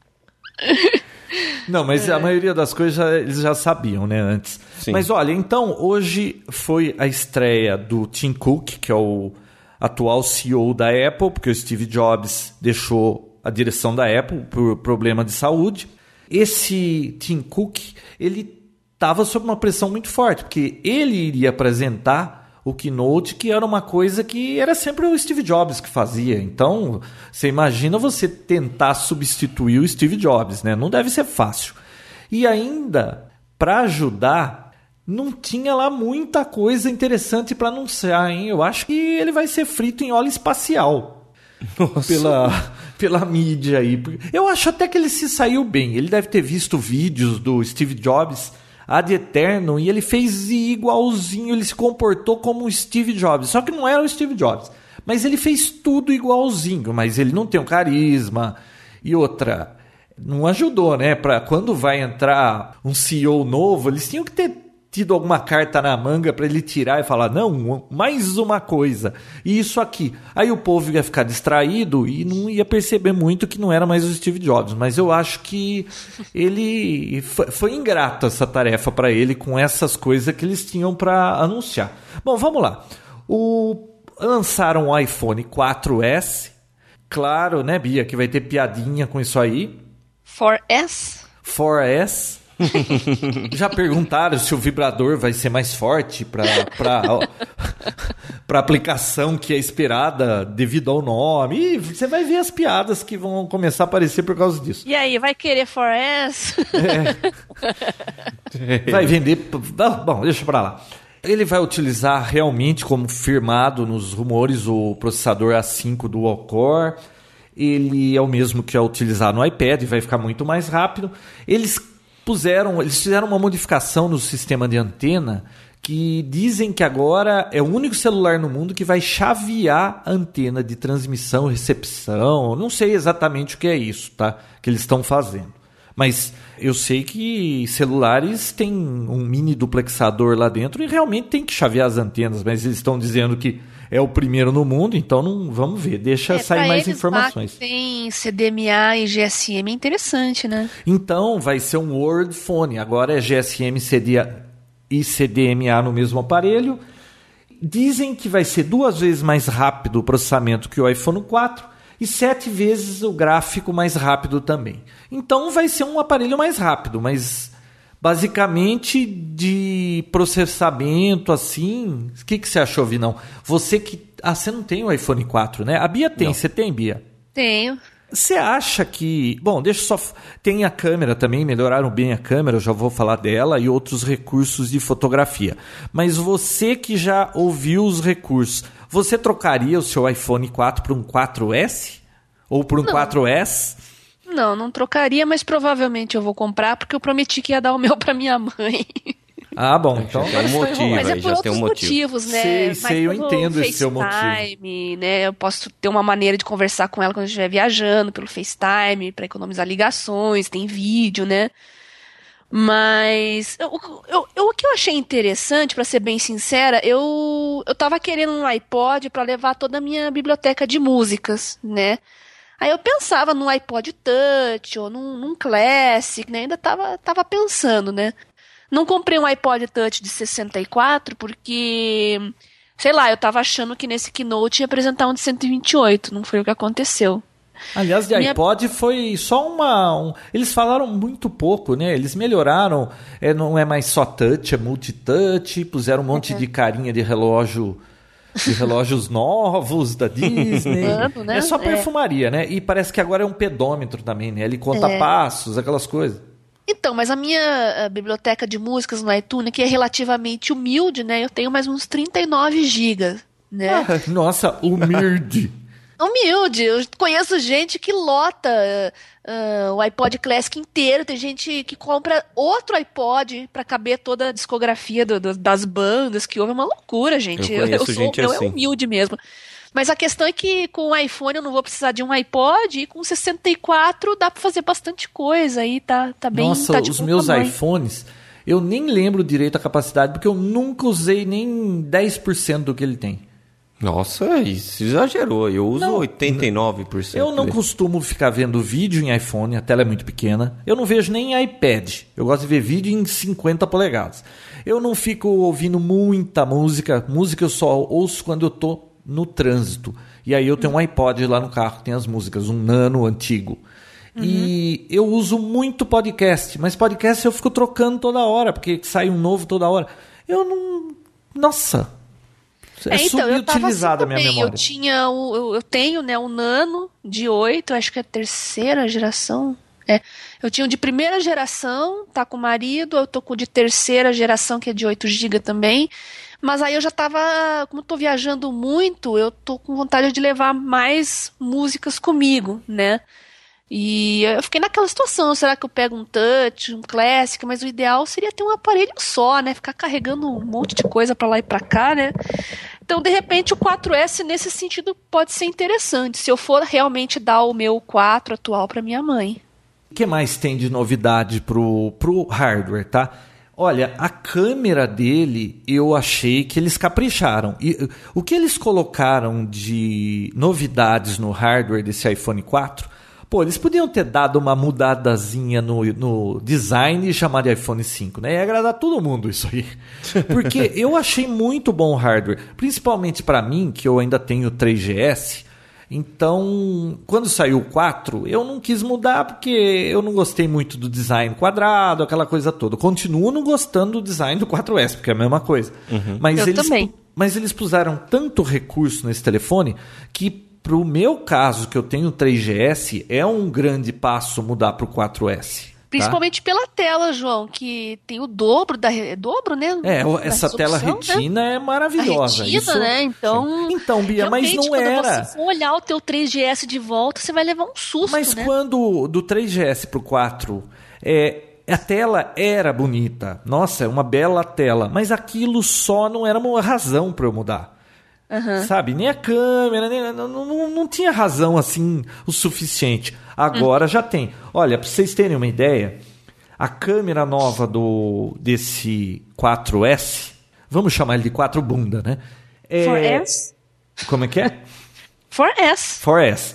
Não, mas a maioria das coisas já- eles já sabiam, né, antes. Sim. Mas olha, então, hoje foi a estreia do Tim Cook, que é o atual CEO da Apple, porque o Steve Jobs deixou a direção da Apple por problema de saúde. Esse Tim Cook, ele estava sob uma pressão muito forte, porque ele iria apresentar o Keynote, que era uma coisa que era sempre o Steve Jobs que fazia. Então, você imagina você tentar substituir o Steve Jobs, né? Não deve ser fácil. E ainda, para ajudar, não tinha lá muita coisa interessante para anunciar, hein? Eu acho que ele vai ser frito em óleo espacial pela, pela mídia aí. Eu acho até que ele se saiu bem. Ele deve ter visto vídeos do Steve Jobs ad eterno e ele fez igualzinho, ele se comportou como o Steve Jobs. Só que não era o Steve Jobs. Mas ele fez tudo igualzinho, mas ele não tem um carisma. E outra, não ajudou, né? Para quando vai entrar um CEO novo, eles tinham que ter tido alguma carta na manga para ele tirar e falar: não, mais uma coisa, e isso aqui. Aí o povo ia ficar distraído e não ia perceber muito que não era mais o Steve Jobs. Mas eu acho que ele foi, ingrato essa tarefa para ele com essas coisas que eles tinham para anunciar. Bom, vamos lá. O, lançaram o iPhone 4S. Claro, né, Bia, que vai ter piadinha com isso aí. 4S? 4S. Já perguntaram se o vibrador vai ser mais forte para para aplicação que é esperada devido ao nome. E você vai ver as piadas que vão começar a aparecer por causa disso. E aí, vai querer 4S? Vai vender. Bom, deixa pra lá. Ele vai utilizar realmente, como firmado nos rumores, o processador A5 do Core. Ele é o mesmo que é utilizado no iPad, vai ficar muito mais rápido. Eles puseram, eles fizeram uma modificação no sistema de antena que dizem que agora é o único celular no mundo que vai chavear a antena de transmissão recepção. Não sei exatamente o que é isso, tá? Que eles estão fazendo. Mas eu sei que celulares têm um mini duplexador lá dentro e realmente tem que chavear as antenas, mas eles estão dizendo que é o primeiro no mundo, então não vamos ver, deixa É, sair mais informações. Tem CDMA e GSM, é interessante, né? Então vai ser um Word Phone. Agora é GSM CD e CDMA no mesmo aparelho. Dizem que vai ser duas vezes mais rápido o processamento que o iPhone 4 e sete vezes o gráfico mais rápido também. Então vai ser um aparelho mais rápido, mas basicamente de processamento assim. O que, que você achou, Vinão? Você que. Ah, você não tem o iPhone 4, né? A Bia tem, você tem, Bia? Tenho. Você acha que. Bom, deixa eu só. Tem a câmera também, melhoraram bem a câmera, eu já vou falar dela, e outros recursos de fotografia. Mas você que já ouviu os recursos, você trocaria o seu iPhone 4 por um 4S? Ou por um Não. 4S? Não, não trocaria, mas provavelmente eu vou comprar porque eu prometi que ia dar o meu pra minha mãe. Ah, bom, então. tem um agora você tá motivo. Mas é por já tem outros um motivo. motivos, né? Sei, Mas sei, eu entendo esse seu FaceTime, né? Eu posso ter uma maneira de conversar com ela quando eu estiver viajando pelo FaceTime, pra economizar ligações, tem vídeo, né? Mas eu- eu- eu- o que eu achei interessante, pra ser bem sincera, eu, eu tava querendo um iPod pra levar toda a minha biblioteca de músicas, né? Aí eu pensava num iPod Touch ou num, num Classic, né? Ainda tava, tava pensando, né? Não comprei um iPod Touch de 64 porque, sei lá, eu tava achando que nesse Keynote ia apresentar um de 128. Não foi o que aconteceu. Aliás, de Minha- iPod foi só uma. um- eles falaram muito pouco, né? Eles melhoraram. É, não é mais só touch, é multitouch. Puseram um monte Uhum. de carinha de relógio. De relógios novos da Disney. Mano, né? É só É. perfumaria, né? E parece que agora é um pedômetro também, né? Ele conta É. passos, aquelas coisas. Então, mas a minha eh, biblioteca de músicas no iTunes, que é relativamente humilde, né? Eu tenho mais uns 39 gigas, né? Nossa, humilde. Humilde. Eu conheço gente que lota eh, o iPod Classic inteiro. Tem gente que compra outro iPod pra caber toda a discografia do- do- das bandas que houve. É uma loucura, gente. Eu conheço sou, gente eu assim. é humilde mesmo. Mas a questão é que com o iPhone eu não vou precisar de um iPod e com 64 dá pra fazer bastante coisa aí, tá, tá bem Nossa, tá de os meus tamanho. iPhones, eu nem lembro direito a capacidade, porque eu nunca usei nem 10% do que ele tem. Nossa, isso exagerou. Eu uso Não, 89%. Eu não dele. costumo ficar vendo vídeo em iPhone, a tela é muito pequena. Eu não vejo nem em iPad. Eu gosto de ver vídeo em 50 polegadas. Eu não fico ouvindo muita música. Música eu só ouço quando eu tô no trânsito. E aí eu tenho um iPod lá no carro que tem as músicas, um nano antigo. E eu uso muito podcast, mas podcast eu fico trocando toda hora, porque sai um novo toda hora. Eu não. Nossa! É, então, tava assim subutilizada a minha memória. Eu tinha o, eu, eu tenho, né, um Nano de 8, acho que é a terceira geração. É. Eu tinha um de primeira geração, tá com o marido, eu tô com o de terceira geração, que é de 8 GB também. Mas aí eu já tava, como eu tô viajando muito, eu tô com vontade de levar mais músicas comigo, né? E eu fiquei naquela situação, será que eu pego um touch, um classic, mas o ideal seria ter um aparelho só, né? Ficar carregando um monte de coisa pra lá e pra cá, né? Então, de repente, o 4S nesse sentido pode ser interessante, se eu for realmente dar o meu 4 atual pra minha mãe. O que mais tem de novidade pro, pro hardware, tá? Olha, a câmera dele eu achei que eles capricharam. E uh, o que eles colocaram de novidades no hardware desse iPhone 4? Pô, eles podiam ter dado uma mudadazinha no, no design e chamar de iPhone 5, né? Ia agradar todo mundo isso aí. Porque eu achei muito bom o hardware. Principalmente para mim, que eu ainda tenho 3GS. Então, quando saiu o 4, eu não quis mudar porque eu não gostei muito do design quadrado, aquela coisa toda. Continuo não gostando do design do 4S, porque é a mesma coisa. Mas, Eu eles, também. mas eles puseram tanto recurso nesse telefone que, pro meu caso, que eu tenho 3GS, é um grande passo mudar pro 4S. tá? Principalmente pela tela, João, que tem o dobro da. Dobro, né? É, o- essa tela né? retina é maravilhosa. A retina, Isso- né? Então. Então, Bia, mas não quando era. você for olhar o teu 3GS de volta, você vai levar um susto, Mas né? quando do 3GS pro 4, é, a tela era bonita. Nossa, é uma bela tela. Mas aquilo só não era uma razão para eu mudar. Aham. Sabe? Nem a câmera, nem, não, não, não tinha razão assim o suficiente. Agora já tem. Olha, para vocês terem uma ideia, a câmera nova do desse 4S, vamos chamar ele de 4 bunda, né? É, 4S? Como é que é? 4S. 4S.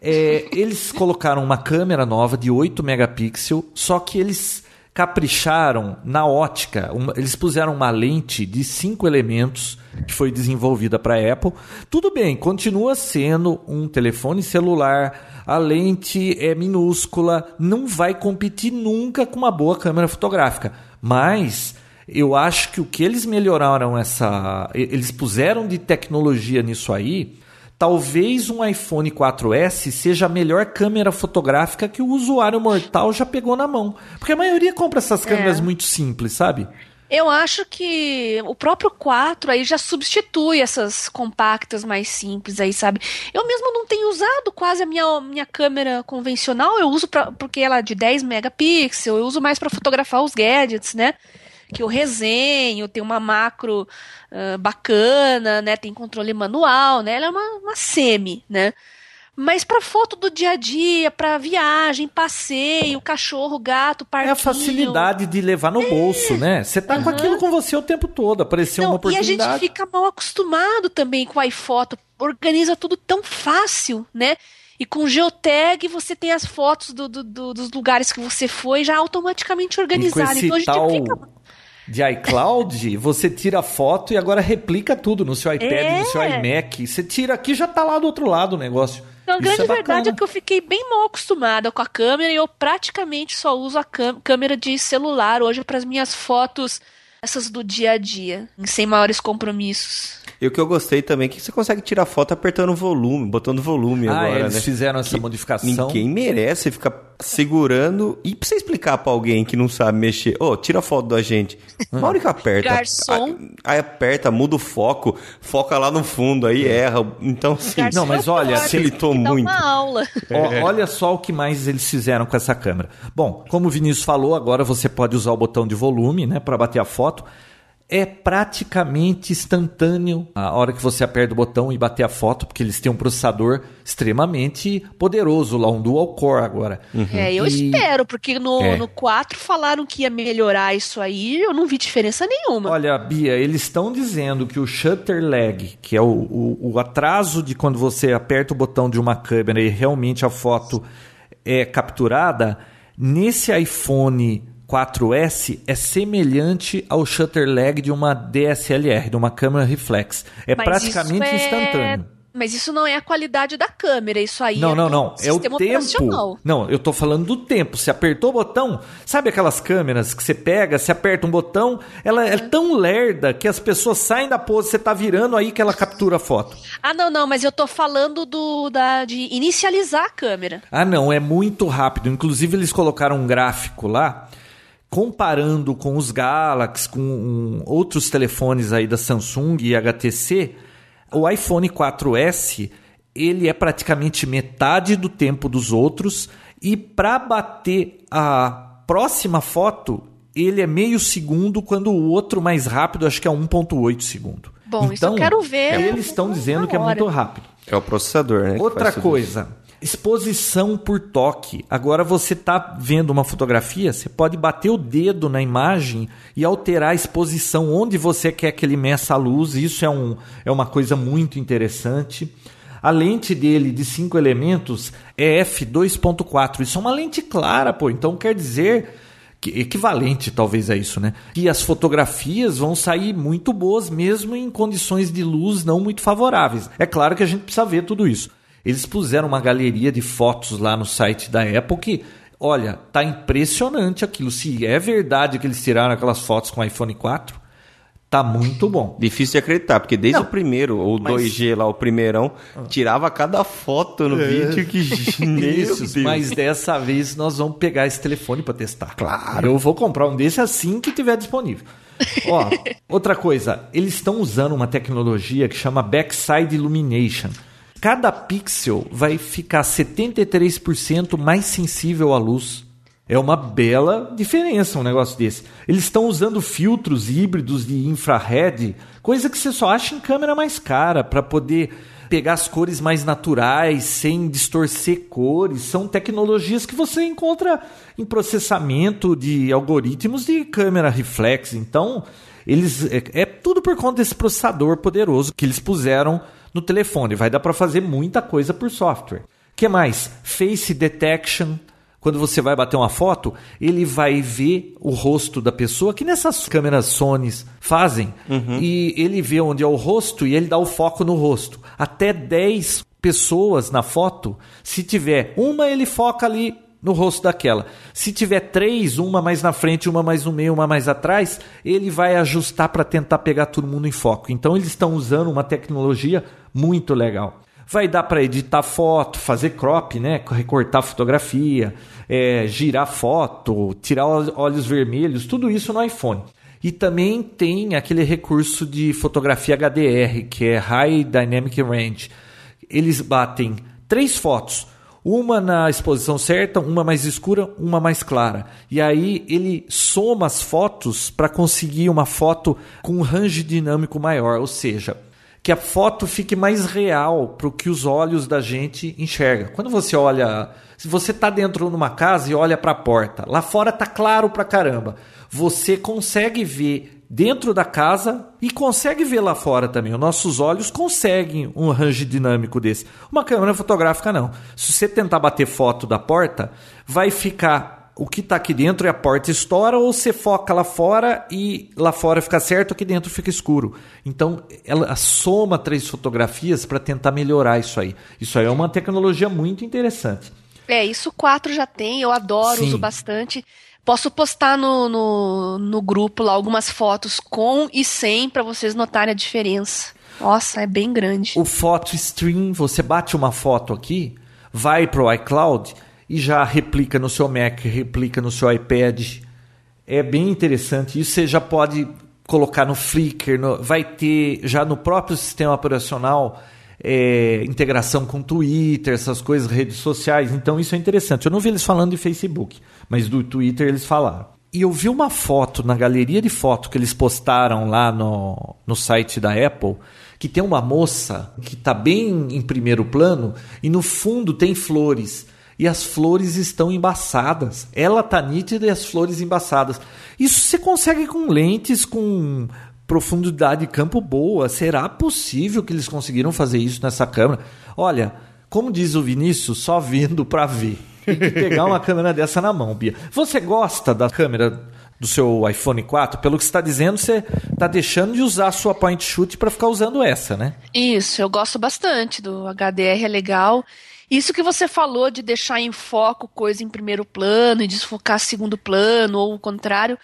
É, eles colocaram uma câmera nova de 8 megapixels, só que eles capricharam na ótica. Uma- eles puseram uma lente de cinco elementos que foi desenvolvida para a Apple. Tudo bem, continua sendo um telefone celular. A lente é minúscula, não vai competir nunca com uma boa câmera fotográfica. Mas eu acho que o que eles melhoraram essa, eles puseram de tecnologia nisso aí, talvez um iPhone 4S seja a melhor câmera fotográfica que o usuário mortal já pegou na mão. Porque a maioria compra essas câmeras muito simples, sabe? Eu acho que o próprio 4 aí já substitui essas compactas mais simples aí, sabe? Eu mesmo não tenho usado quase a minha, minha câmera convencional, eu uso pra, porque ela é de 10 megapixels, eu uso mais para fotografar os gadgets, né? Que eu resenho, tem uma macro ah, bacana, né? Tem controle manual, né? Ela é uma, uma semi, né? Mas para foto do dia a dia, para viagem, passeio, cachorro, gato, É parquinho. a facilidade de levar no bolso, né? Você tá com aquilo com você o tempo todo, apareceu uma Não, e a oportunidade. gente fica mal acostumado também com o iPhoto. Organiza tudo tão fácil, né? E com Geotag você tem as fotos do- do- do- dos lugares que você foi já automaticamente organizadas. Então a gente tal fica. de iCloud, você tira a foto e agora replica tudo no seu iPad, É. no seu iMac. Você tira aqui já tá lá do outro lado o negócio. Então, a grande é verdade é que eu fiquei bem mal acostumada com a câmera e eu praticamente só uso a câmera de celular hoje para as minhas fotos, essas do dia a dia, sem maiores compromissos. E o que eu gostei também é que você consegue tirar foto apertando o volume, botando volume Ah, agora, eles né? fizeram essa modificação. Ninguém merece ficar segurando. E pra você explicar pra alguém que não sabe mexer, ô, tira foto da gente. Uma hora que aperta. Garçom. Aí, aperta, muda o foco, foca lá no fundo, aí erra. Então, sim. Garçom não, mas olha, facilitou muito. uma aula. Ó, olha só o que mais eles fizeram com essa câmera. Bom, como o Vinícius falou, agora você pode usar o botão de volume, né, para bater a foto. É praticamente instantâneo a hora que você aperta o botão e bater a foto, porque eles têm um processador extremamente poderoso lá, um dual core agora. É, eu E- espero, porque no, É. no 4 falaram que ia melhorar isso aí, eu não vi diferença nenhuma. Olha, Bia, eles estão dizendo que o shutter lag, que é o, o, o atraso de quando você aperta o botão de uma câmera e realmente a foto é capturada, nesse iPhone 4S é semelhante ao shutter lag de uma DSLR, de uma câmera reflex. É Mas praticamente é- instantâneo. Mas isso não é a qualidade da câmera, isso aí Não, é não, não. É o tempo. Não, eu tô falando do tempo. Você apertou o botão, sabe aquelas câmeras que você pega, você aperta um botão, ela é tão lerda que as pessoas saem da pose, você tá virando aí que ela captura a foto. Ah, não, não, mas eu tô falando do da, de inicializar a câmera. Ah, não, é muito rápido. Inclusive, eles colocaram um gráfico lá comparando com os Galaxy, com um, outros telefones aí da Samsung e HTC. O iPhone 4S ele é praticamente metade do tempo dos outros e para bater a próxima foto ele é meio segundo quando o outro mais rápido acho que é 1.8 segundo. Bom, isso eu quero ver Eles estão dizendo que é muito rápido. É o processador, né? Outra coisa, exposição por toque. Agora você está vendo uma fotografia, você pode bater o dedo na imagem e alterar a exposição onde você quer que ele meça a luz. Isso é, um, é uma coisa muito interessante. A lente dele de cinco elementos é f2.4. Isso é uma lente clara, pô. Então quer dizer que- equivalente talvez a isso, né? Que as fotografias vão sair muito boas mesmo em condições de luz não muito favoráveis. É claro que a gente precisa ver tudo isso. Eles puseram uma galeria de fotos lá no site da Apple que, olha, tá impressionante aquilo. Se é verdade que eles tiraram aquelas fotos com o iPhone 4, tá muito bom. Difícil de acreditar, porque desde Não, o primeiro, ou mas- 2G lá, o primeirão, tirava cada foto no vídeo que. Deus. mas dessa vez nós vamos pegar esse telefone para testar. Claro. Eu vou comprar um desse assim que tiver disponível. Ó, outra coisa, eles estão usando uma tecnologia que chama Backside Illumination. Cada pixel vai ficar 73% mais sensível à luz. É uma bela diferença um negócio desse. Eles estão usando filtros híbridos de infrared, coisa que você só acha em câmera mais cara, para poder pegar as cores mais naturais, sem distorcer cores. São tecnologias que você encontra em processamento de algoritmos de câmera reflex. Então, eles é, é tudo por conta desse processador poderoso que eles puseram no telefone. Vai dar para fazer muita coisa por software. que mais? Face detection quando você vai bater uma foto, ele vai ver o rosto da pessoa, que nessas câmeras Sony fazem, uhum. e ele vê onde é o rosto e ele dá o foco no rosto. Até 10 pessoas na foto, se tiver uma, ele foca ali no rosto daquela. Se tiver três, uma mais na frente, uma mais no meio, uma mais atrás, ele vai ajustar para tentar pegar todo mundo em foco. Então eles estão usando uma tecnologia muito legal. Vai dar para editar foto, fazer crop, né? recortar fotografia, é, girar foto, tirar olhos vermelhos, tudo isso no iPhone. E também tem aquele recurso de fotografia HDR, que é High Dynamic Range. Eles batem três fotos, uma na exposição certa, uma mais escura, uma mais clara. E aí ele soma as fotos para conseguir uma foto com um range dinâmico maior, ou seja, que a foto fique mais real para o que os olhos da gente enxergam. Quando você olha, se você está dentro de uma casa e olha para a porta, lá fora tá claro para caramba. Você consegue ver dentro da casa e consegue ver lá fora também. Os nossos olhos conseguem um range dinâmico desse. Uma câmera fotográfica não. Se você tentar bater foto da porta, vai ficar o que está aqui dentro e a porta estoura, ou você foca lá fora e lá fora fica certo, aqui dentro fica escuro. Então, ela soma três fotografias para tentar melhorar isso aí. Isso aí é uma tecnologia muito interessante. É, isso quatro já tem, eu adoro, Sim. uso bastante. Posso postar no, no, no grupo lá algumas fotos com e sem para vocês notarem a diferença. Nossa, é bem grande. O Photo Stream, você bate uma foto aqui, vai pro iCloud e já replica no seu Mac, replica no seu iPad. É bem interessante. Isso você já pode colocar no Flickr, no, vai ter já no próprio sistema operacional é, integração com Twitter, essas coisas, redes sociais. Então isso é interessante. Eu não vi eles falando de Facebook, mas do Twitter eles falaram. E eu vi uma foto na galeria de foto que eles postaram lá no, no site da Apple, que tem uma moça que está bem em primeiro plano e no fundo tem flores e as flores estão embaçadas. Ela tá nítida e as flores embaçadas. Isso você consegue com lentes com profundidade de campo boa. Será possível que eles conseguiram fazer isso nessa câmera? Olha, como diz o Vinícius, só vendo para ver. Tem que pegar uma câmera dessa na mão, Bia. Você gosta da câmera do seu iPhone 4? Pelo que está dizendo, você está deixando de usar a sua point shoot para ficar usando essa, né? Isso, eu gosto bastante do HDR, é legal. Isso que você falou de deixar em foco coisa em primeiro plano e desfocar segundo plano, ou o contrário,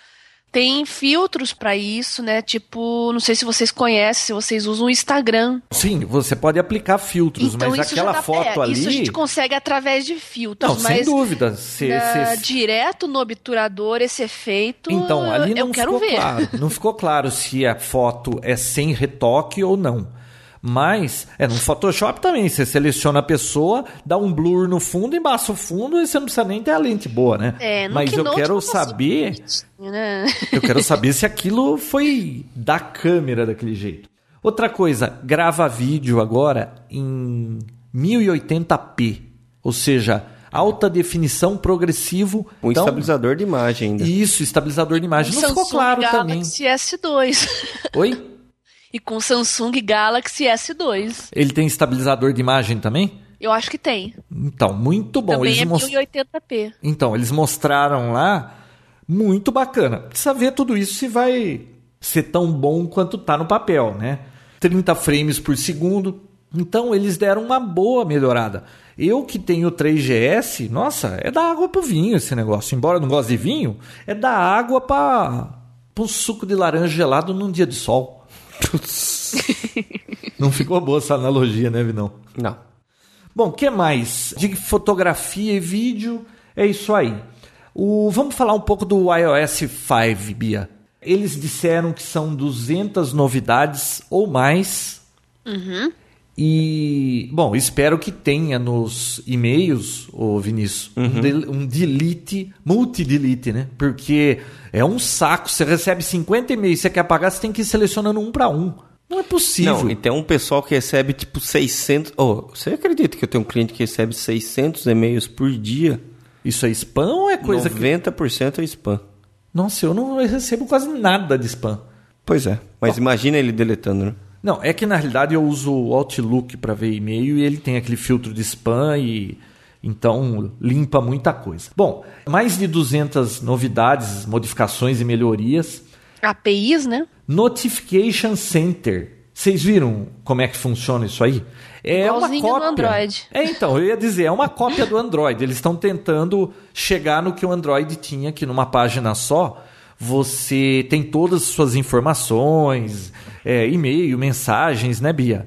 tem filtros para isso, né? Tipo, não sei se vocês conhecem, se vocês usam o Instagram. Sim, você pode aplicar filtros, então, mas aquela dá, foto é, ali. Isso a gente consegue através de filtros. Não, sem dúvida. Se, na, se... Direto no obturador, esse efeito. Então, ali não eu ficou quero ver. claro. Não ficou claro se a foto é sem retoque ou não. Mas, é, no Photoshop também, você seleciona a pessoa, dá um blur no fundo, embaça o fundo e você não precisa nem ter a lente boa, né? É, no Mas eu quero saber. Né? Eu quero saber se aquilo foi da câmera daquele jeito. Outra coisa, grava vídeo agora em 1080p. Ou seja, alta definição progressivo. Um então, estabilizador de imagem ainda. Isso, estabilizador de imagem. Um não Samsung ficou claro Galaxy também. S2. Oi? e com Samsung Galaxy S2. Ele tem estabilizador de imagem também? Eu acho que tem. Então, muito bom. Também eles é 1080p. Então, eles mostraram lá, muito bacana. Precisa ver tudo isso se vai ser tão bom quanto tá no papel, né? 30 frames por segundo. Então, eles deram uma boa melhorada. Eu que tenho 3GS, nossa, é dar água pro vinho esse negócio. Embora eu não goste de vinho, é dar água para um suco de laranja gelado num dia de sol. Não ficou boa essa analogia, né, Vinão? Não. Bom, o que mais? De fotografia e vídeo, é isso aí. O, vamos falar um pouco do iOS 5, Bia. Eles disseram que são 200 novidades ou mais. Uhum. E, bom, espero que tenha nos e-mails, ô Vinícius, um, Uhum. del- um delete, multi-delete, né? Porque é um saco. Você recebe 50 e-mails, você quer apagar, você tem que ir selecionando um para um. Não é possível. Não, e tem um pessoal que recebe tipo 600. Oh, você acredita que eu tenho um cliente que recebe 600 e-mails por dia? Isso é spam ou é coisa que. 90% é spam. Nossa, eu não recebo quase nada de spam. Pois é. Mas imagina ele deletando, né? Não, é que na realidade eu uso o Outlook para ver e-mail e ele tem aquele filtro de spam e então limpa muita coisa. Bom, mais de 200 novidades, modificações e melhorias. APIs, né? Notification Center. Vocês viram como é que funciona isso aí? É Igualzinho uma cópia. Android. É, então, eu ia dizer, é uma cópia do Android. Eles estão tentando chegar no que o Android tinha, que numa página só você tem todas as suas informações, é, e-mail, mensagens, né, Bia?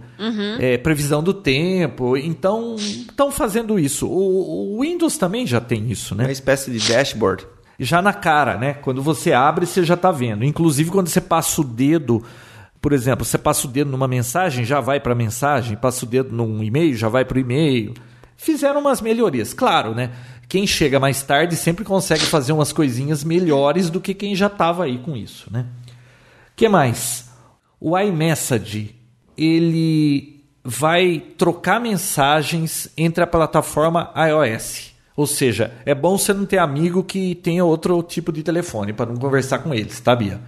É, previsão do tempo. Então, estão fazendo isso. O, o Windows também já tem isso, né? Uma espécie de dashboard. já na cara, né? Quando você abre, você já está vendo. Inclusive, quando você passa o dedo, por exemplo, você passa o dedo numa mensagem, já vai para a mensagem, passa o dedo num e-mail, já vai para o e-mail. Fizeram umas melhorias, claro, né? Quem chega mais tarde sempre consegue fazer umas coisinhas melhores do que quem já estava aí com isso, né? que mais? O iMessage, ele vai trocar mensagens entre a plataforma iOS. Ou seja, é bom você não ter amigo que tenha outro tipo de telefone para não conversar com eles, tá, Bia?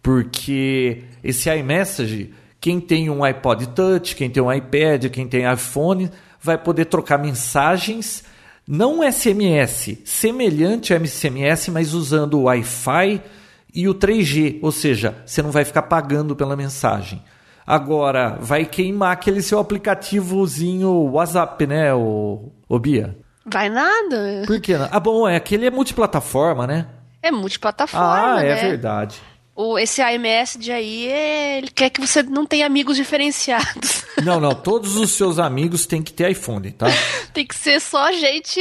Porque esse iMessage, quem tem um iPod Touch, quem tem um iPad, quem tem iPhone, vai poder trocar mensagens, não SMS, semelhante ao SMS, mas usando o Wi-Fi e o 3G, ou seja, você não vai ficar pagando pela mensagem. Agora, vai queimar aquele seu aplicativozinho WhatsApp, né, o, o Bia? Vai nada. Por que não? Ah, bom, é aquele é multiplataforma, né? É multiplataforma, ah, é né? verdade. O, esse iMessage aí, é- ele quer que você não tenha amigos diferenciados. Não, não, todos os seus amigos têm que ter iPhone, tá? Tem que ser só gente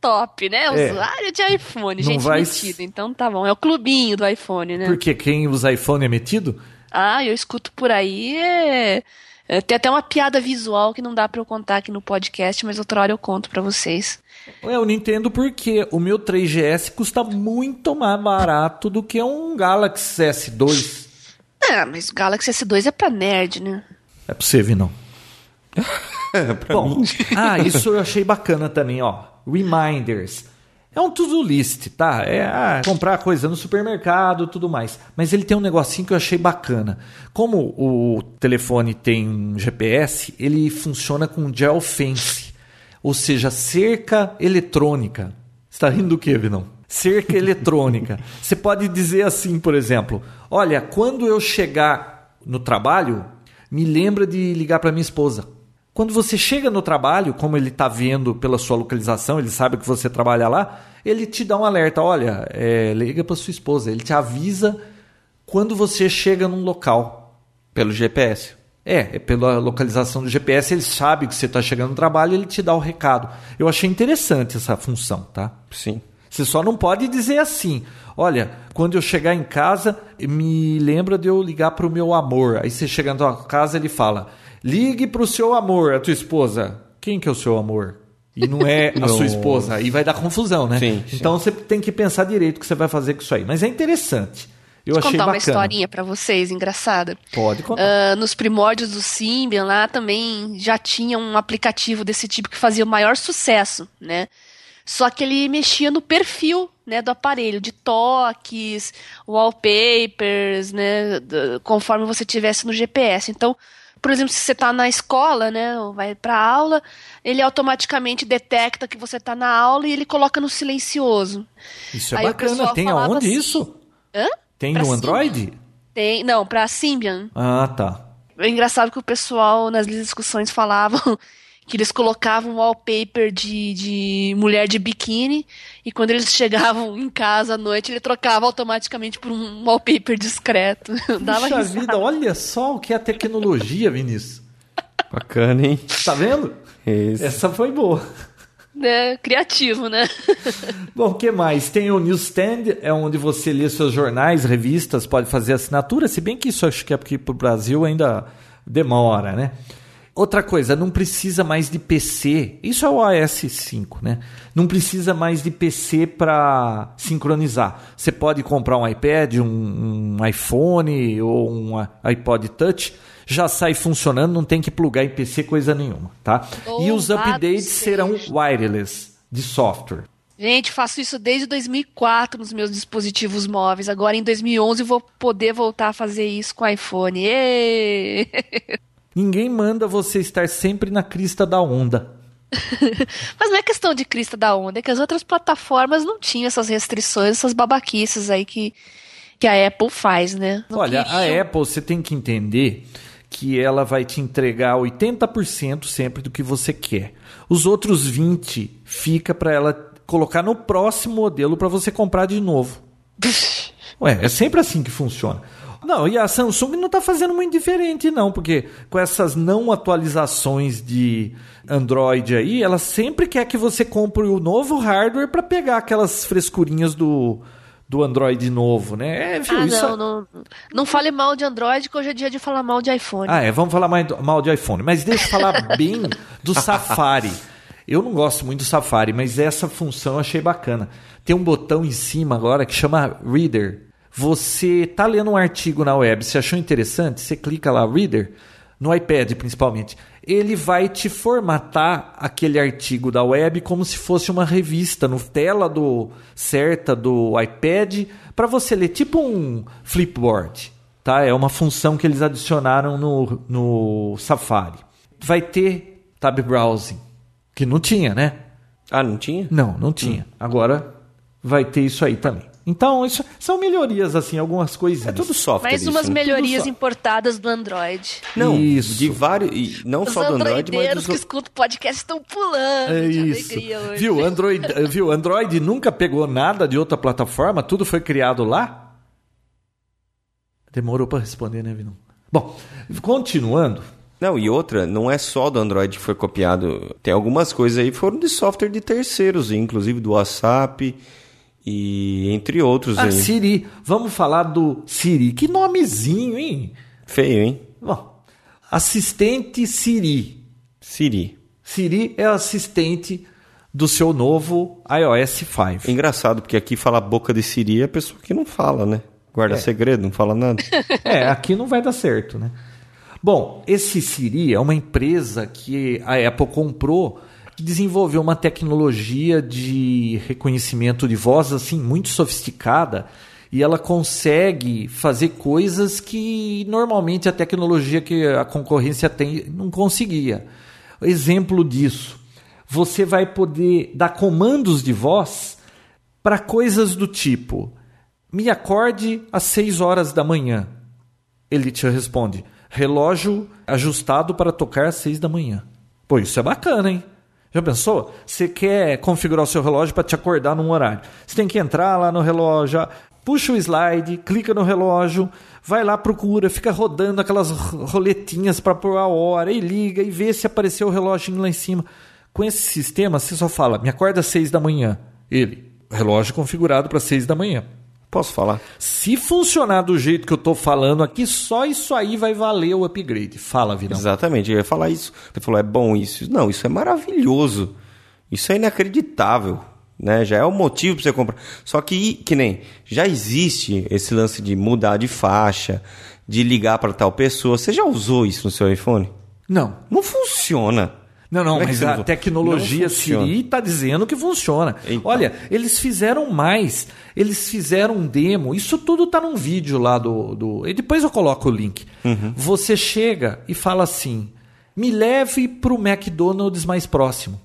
top, né? É. Usuário de iPhone, Não gente vai- metida. Então tá bom, é o clubinho do iPhone, né? Porque quem usa iPhone é metido? Ah, eu escuto por aí. É... é, Tem até uma piada visual que não dá pra eu contar aqui no podcast, mas outra hora eu conto pra vocês. É, eu não entendo porque o meu 3GS custa muito mais barato do que um Galaxy S2. Ah, mas o Galaxy S2 é pra nerd, né? É pra você, Vinão. pra Bom, mim. ah, isso eu achei bacana também, ó. Reminders. É um to-do list, tá? É ah, comprar coisa no supermercado, tudo mais. Mas ele tem um negocinho que eu achei bacana. Como o telefone tem um GPS, ele funciona com geofence, ou seja, cerca eletrônica. Você tá rindo do que, Vinão? Cerca eletrônica. Você pode dizer assim, por exemplo: Olha, quando eu chegar no trabalho, me lembra de ligar para minha esposa. Quando você chega no trabalho, como ele está vendo pela sua localização, ele sabe que você trabalha lá, ele te dá um alerta. Olha, é, liga para sua esposa. Ele te avisa quando você chega num local. Pelo GPS. É, é pela localização do GPS, ele sabe que você está chegando no trabalho e ele te dá o recado. Eu achei interessante essa função, tá? Sim. Você só não pode dizer assim: olha, quando eu chegar em casa, me lembra de eu ligar para o meu amor. Aí você chega na tua casa ele fala: ligue para o seu amor, a tua esposa. Quem que é o seu amor? E não é a sua esposa. Aí vai dar confusão, né? Sim, sim. então você tem que pensar direito o que você vai fazer com isso aí. Mas é interessante. Eu achei contar uma bacana. historinha pra vocês, engraçada. Pode contar. Ah, nos primórdios do Symbian lá também já tinha um aplicativo desse tipo que fazia o maior sucesso, né? Só que ele mexia no perfil, né, do aparelho, de toques, wallpapers, né, conforme você tivesse no GPS. Então, por exemplo, se você está na escola, né, ou vai para aula, ele automaticamente detecta que você está na aula e ele coloca no silencioso. Isso é Aí bacana. Tem aonde assim- isso? Hã? Tem Pra no. Android? Tem, não, para Symbian. Ah, tá. É engraçado que o pessoal nas discussões falavam que eles colocavam um wallpaper de, de mulher de biquíni e quando eles chegavam em casa à noite ele trocava automaticamente por um wallpaper discreto. Dava Puxa risada. vida, olha só o que é a tecnologia, Vinícius. Bacana, hein? Tá vendo? Esse. Essa foi boa. Né? Criativo, né? Bom, o que mais? Tem o Newsstand, é onde você lê seus jornais, revistas, pode fazer assinatura, se bem que isso acho que é porque pro Brasil ainda demora, né? Outra coisa, não precisa mais de PC. Isso é o iOS 5, né? Não precisa mais de PC para sincronizar. Você pode comprar um iPad, um, um, iPhone ou um iPod Touch, já sai funcionando, não tem que plugar em PC coisa nenhuma, tá? e os updates seja. serão wireless de software. Gente, faço isso desde 2004 nos meus dispositivos móveis. Agora em 2011 vou poder voltar a fazer isso com o iPhone. Ninguém manda você estar sempre na crista da onda. Mas não é questão de crista da onda, é que as outras plataformas não tinham essas restrições, essas babaquices aí que, que a Apple faz, né? Não Olha, queriam. a Apple você tem que entender que ela vai te entregar 80% sempre do que você quer. Os outros 20 fica para ela colocar no próximo modelo para você comprar de novo. Ué, é sempre assim que funciona. Não, e a Samsung não está fazendo muito diferente, não, porque com essas não atualizações de Android aí, ela sempre quer que você compre o novo hardware para pegar aquelas frescurinhas do, do Android novo, né? É, viu, ah, isso... não, não, não fale mal de Android, que hoje é dia de falar mal de iPhone. Ah, é, vamos falar mal de iPhone. Mas deixa eu falar bem do Safari. Eu não gosto muito do Safari, mas essa função eu achei bacana. Tem um botão em cima agora que chama Reader. Você está lendo um artigo na web, você achou interessante? Você clica lá, Reader, no iPad principalmente. Ele vai te formatar aquele artigo da web como se fosse uma revista no tela do certa do iPad para você ler, tipo um flipboard. Tá? É uma função que eles adicionaram no, no Safari. Vai ter tab browsing, que não tinha, né? Ah, não tinha? Não, não tinha. Hum. Agora vai ter isso aí também. Então, isso são melhorias, assim, algumas coisas. É tudo software. Mais isso, umas né? melhorias importadas do Android. Não, isso. de vários. Não Os só do Android, mas. Os que escutam o podcast estão pulando. É isso. Viu? Android, viu? Android nunca pegou nada de outra plataforma, tudo foi criado lá? Demorou para responder, né, Vinão? Bom, continuando. Não, e outra, não é só do Android que foi copiado. Tem algumas coisas aí que foram de software de terceiros, inclusive do WhatsApp e entre outros ah, aí. Siri. Vamos falar do Siri. Que nomezinho, hein? Feio, hein? Bom, assistente Siri. Siri. Siri é assistente do seu novo iOS 5. Engraçado, porque aqui fala boca de Siri é a pessoa que não fala, né? Guarda é. segredo, não fala nada. é, aqui não vai dar certo, né? Bom, esse Siri é uma empresa que a Apple comprou que desenvolveu uma tecnologia de reconhecimento de voz assim muito sofisticada e ela consegue fazer coisas que normalmente a tecnologia que a concorrência tem não conseguia. Exemplo disso, você vai poder dar comandos de voz para coisas do tipo: me acorde às 6 horas da manhã. Ele te responde: relógio ajustado para tocar às 6 da manhã. Pô, isso é bacana, hein? Já pensou? Você quer configurar o seu relógio para te acordar num horário. Você tem que entrar lá no relógio, puxa o slide, clica no relógio, vai lá, procura, fica rodando aquelas roletinhas para pôr a hora e liga e vê se apareceu o relógio lá em cima. Com esse sistema, você só fala: me acorda às seis da manhã. Ele, relógio configurado para seis da manhã. Posso falar? Se funcionar do jeito que eu estou falando aqui, só isso aí vai valer o upgrade. Fala, Vidal. Exatamente, eu ia falar isso. Você falou, é bom isso. Não, isso é maravilhoso. Isso é inacreditável. Né? Já é o motivo para você comprar. Só que, que nem, já existe esse lance de mudar de faixa, de ligar para tal pessoa. Você já usou isso no seu iPhone? Não. Não funciona. Não, não, é mas a tecnologia Siri está dizendo que funciona. Então. Olha, eles fizeram mais. Eles fizeram um demo. Isso tudo está num vídeo lá do, do. E depois eu coloco o link. Uhum. Você chega e fala assim: me leve para o McDonald's mais próximo.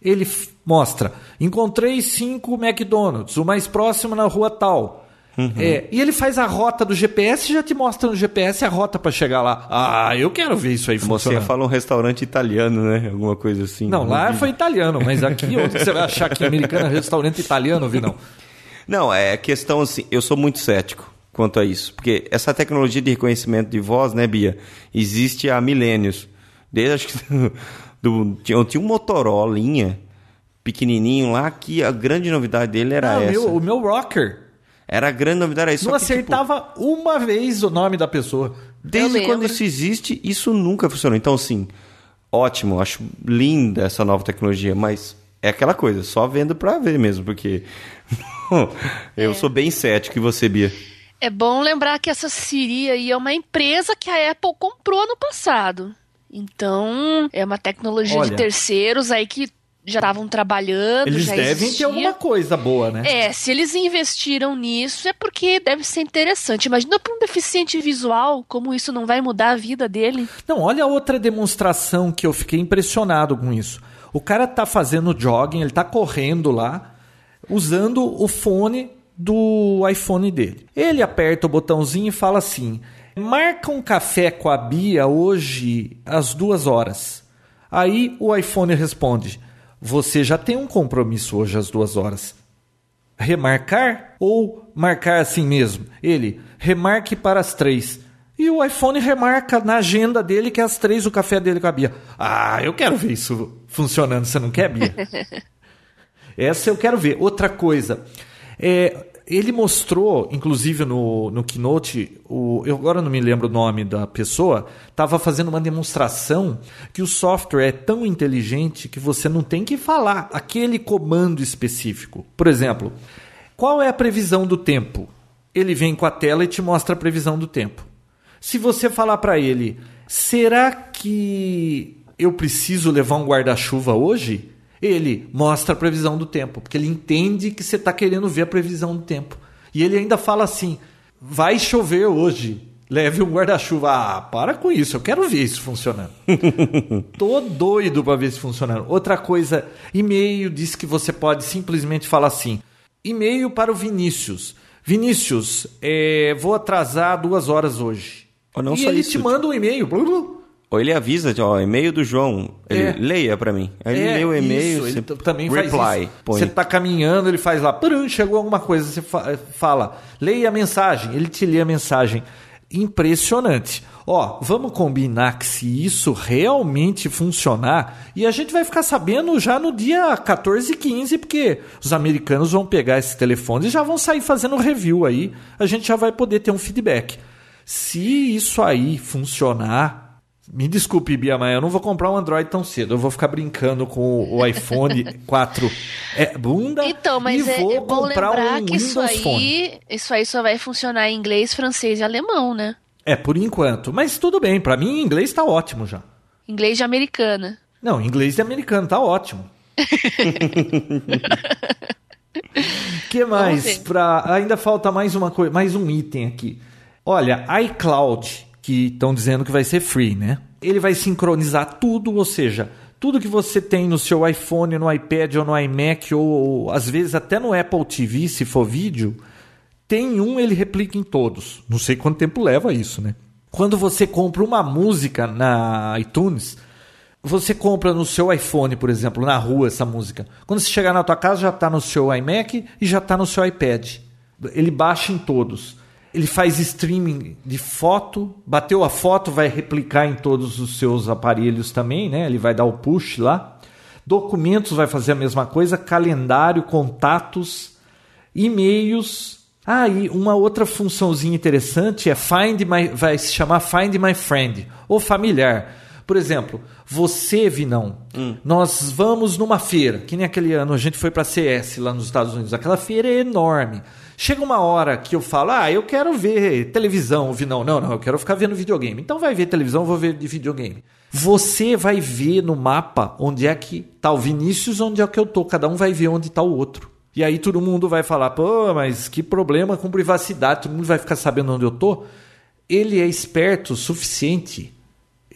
Ele mostra: encontrei cinco McDonald's, o mais próximo na rua tal. Uhum. É, e ele faz a rota do GPS e já te mostra no GPS a rota para chegar lá. Ah, eu quero ver isso aí funcionando. Você fala um restaurante italiano, né? Alguma coisa assim. Não, lá foi italiano, mas aqui onde você vai achar que americano é restaurante italiano, vi não? Não, é questão assim, eu sou muito cético quanto a isso, porque essa tecnologia de reconhecimento de voz, né, Bia, existe há milênios. Desde acho que do, tinha, tinha um Motorola pequenininho lá que a grande novidade dele era ah, essa. Meu, o meu rocker era a grande novidade. Isso não que, acertava tipo, uma vez o nome da pessoa. Desde quando isso existe, isso nunca funcionou. Então, assim, ótimo, acho linda essa nova tecnologia, mas é aquela coisa, só vendo pra ver mesmo, porque eu é. sou bem cético e você, Bia. É bom lembrar que essa Siri aí é uma empresa que a Apple comprou no passado. Então, é uma tecnologia Olha, de terceiros aí que já estavam trabalhando. Eles devem existia. ter alguma coisa boa, né? É, se eles investiram nisso é porque deve ser interessante. Imagina para um deficiente visual como isso não vai mudar a vida dele. Não, olha outra demonstração que eu fiquei impressionado com isso. O cara tá fazendo jogging, ele tá correndo lá, usando o fone do iPhone dele. Ele aperta o botãozinho e fala assim: marca um café com a Bia hoje às duas horas. Aí o iPhone responde: você já tem um compromisso hoje às duas horas. Remarcar ou marcar assim mesmo? Ele, remarque para as três. E o iPhone remarca na agenda dele que é às três o café dele cabia. Ah, eu quero ver isso funcionando. Você não quer, Bia? Essa eu quero ver. Outra coisa. É, ele mostrou, inclusive no, no Keynote, o, eu agora não me lembro o nome da pessoa, estava fazendo uma demonstração que o software é tão inteligente que você não tem que falar aquele comando específico. Por exemplo, qual é a previsão do tempo? Ele vem com a tela e te mostra a previsão do tempo. Se você falar para ele, será que eu preciso levar um guarda-chuva hoje? Ele mostra a previsão do tempo, porque ele entende que você está querendo ver a previsão do tempo. E ele ainda fala assim: vai chover hoje, leve um guarda-chuva. Ah, para com isso, eu quero ver isso funcionando. Tô doido para ver isso funcionando. Outra coisa, e-mail diz que você pode simplesmente falar assim: e-mail para o Vinícius. Vinícius, é, vou atrasar duas horas hoje. e ele isso, te manda um e-mail. Ou ele avisa, ó, e-mail do João. Ele é. leia para mim. Aí ele é, lê o e-mail, ele também reply, faz isso. Põe. Você tá caminhando, ele faz lá, Purum, chegou alguma coisa, você fala, leia a mensagem, ele te lê a mensagem. Impressionante. Ó, vamos combinar que se isso realmente funcionar, e a gente vai ficar sabendo já no dia 14 e 15, porque os americanos vão pegar esses telefones e já vão sair fazendo review aí, a gente já vai poder ter um feedback. Se isso aí funcionar, me desculpe, Bia, mas eu não vou comprar um Android tão cedo. Eu vou ficar brincando com o iPhone 4 é, bunda então, mas e é, vou é bom comprar lembrar um que isso aí, Phone. isso aí só vai funcionar em inglês, francês e alemão, né? É, por enquanto. Mas tudo bem, para mim inglês tá ótimo já. Inglês de americana. Não, inglês de americano tá ótimo. que mais? Pra... Ainda falta mais uma coisa, mais um item aqui. Olha, iCloud que estão dizendo que vai ser free, né? Ele vai sincronizar tudo, ou seja, tudo que você tem no seu iPhone, no iPad ou no iMac, ou, ou às vezes até no Apple TV, se for vídeo, tem um, ele replica em todos. Não sei quanto tempo leva isso, né? Quando você compra uma música na iTunes, você compra no seu iPhone, por exemplo, na rua essa música. Quando você chegar na tua casa, já está no seu iMac e já está no seu iPad. Ele baixa em todos. Ele faz streaming de foto, bateu a foto, vai replicar em todos os seus aparelhos também, né? Ele vai dar o push lá. Documentos vai fazer a mesma coisa, calendário, contatos, e-mails. Ah, e uma outra funçãozinha interessante é Find My, vai se chamar Find My Friend, ou familiar. Por exemplo, você, Vinão, hum. nós vamos numa feira, que nem aquele ano a gente foi para CS lá nos Estados Unidos. Aquela feira é enorme. Chega uma hora que eu falo, ah, eu quero ver televisão, Vinão. Não, não, eu quero ficar vendo videogame. Então vai ver televisão, eu vou ver de videogame. Você vai ver no mapa onde é que tá o Vinícius, onde é que eu tô. Cada um vai ver onde tá o outro. E aí todo mundo vai falar, pô, mas que problema com privacidade, todo mundo vai ficar sabendo onde eu tô. Ele é esperto o suficiente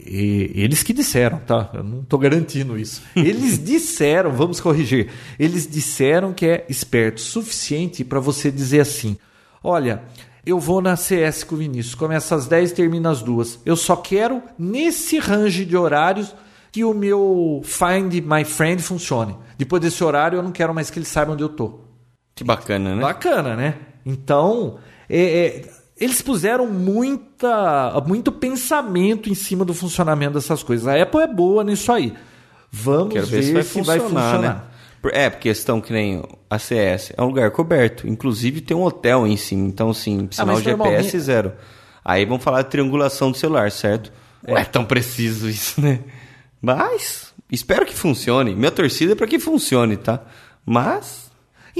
e, eles que disseram, tá? Eu não estou garantindo isso. Eles disseram, vamos corrigir. Eles disseram que é esperto o suficiente para você dizer assim: olha, eu vou na CS com o Vinícius, começa às 10 e termina às 2. Eu só quero nesse range de horários que o meu Find My Friend funcione. Depois desse horário, eu não quero mais que ele saiba onde eu tô. Que bacana, né? Bacana, né? Então, é, é eles puseram muita, muito pensamento em cima do funcionamento dessas coisas. A Apple é boa nisso aí. Vamos ver, ver, se, vai, se funcionar, vai funcionar. Né? É, porque questão que nem a CS é um lugar coberto. Inclusive tem um hotel em cima. Então, assim, ah, sinal ah, GPS zero. Aí vamos falar de triangulação do celular, certo? É. Não é tão preciso isso, né? Mas espero que funcione. Minha torcida é para que funcione, tá? Mas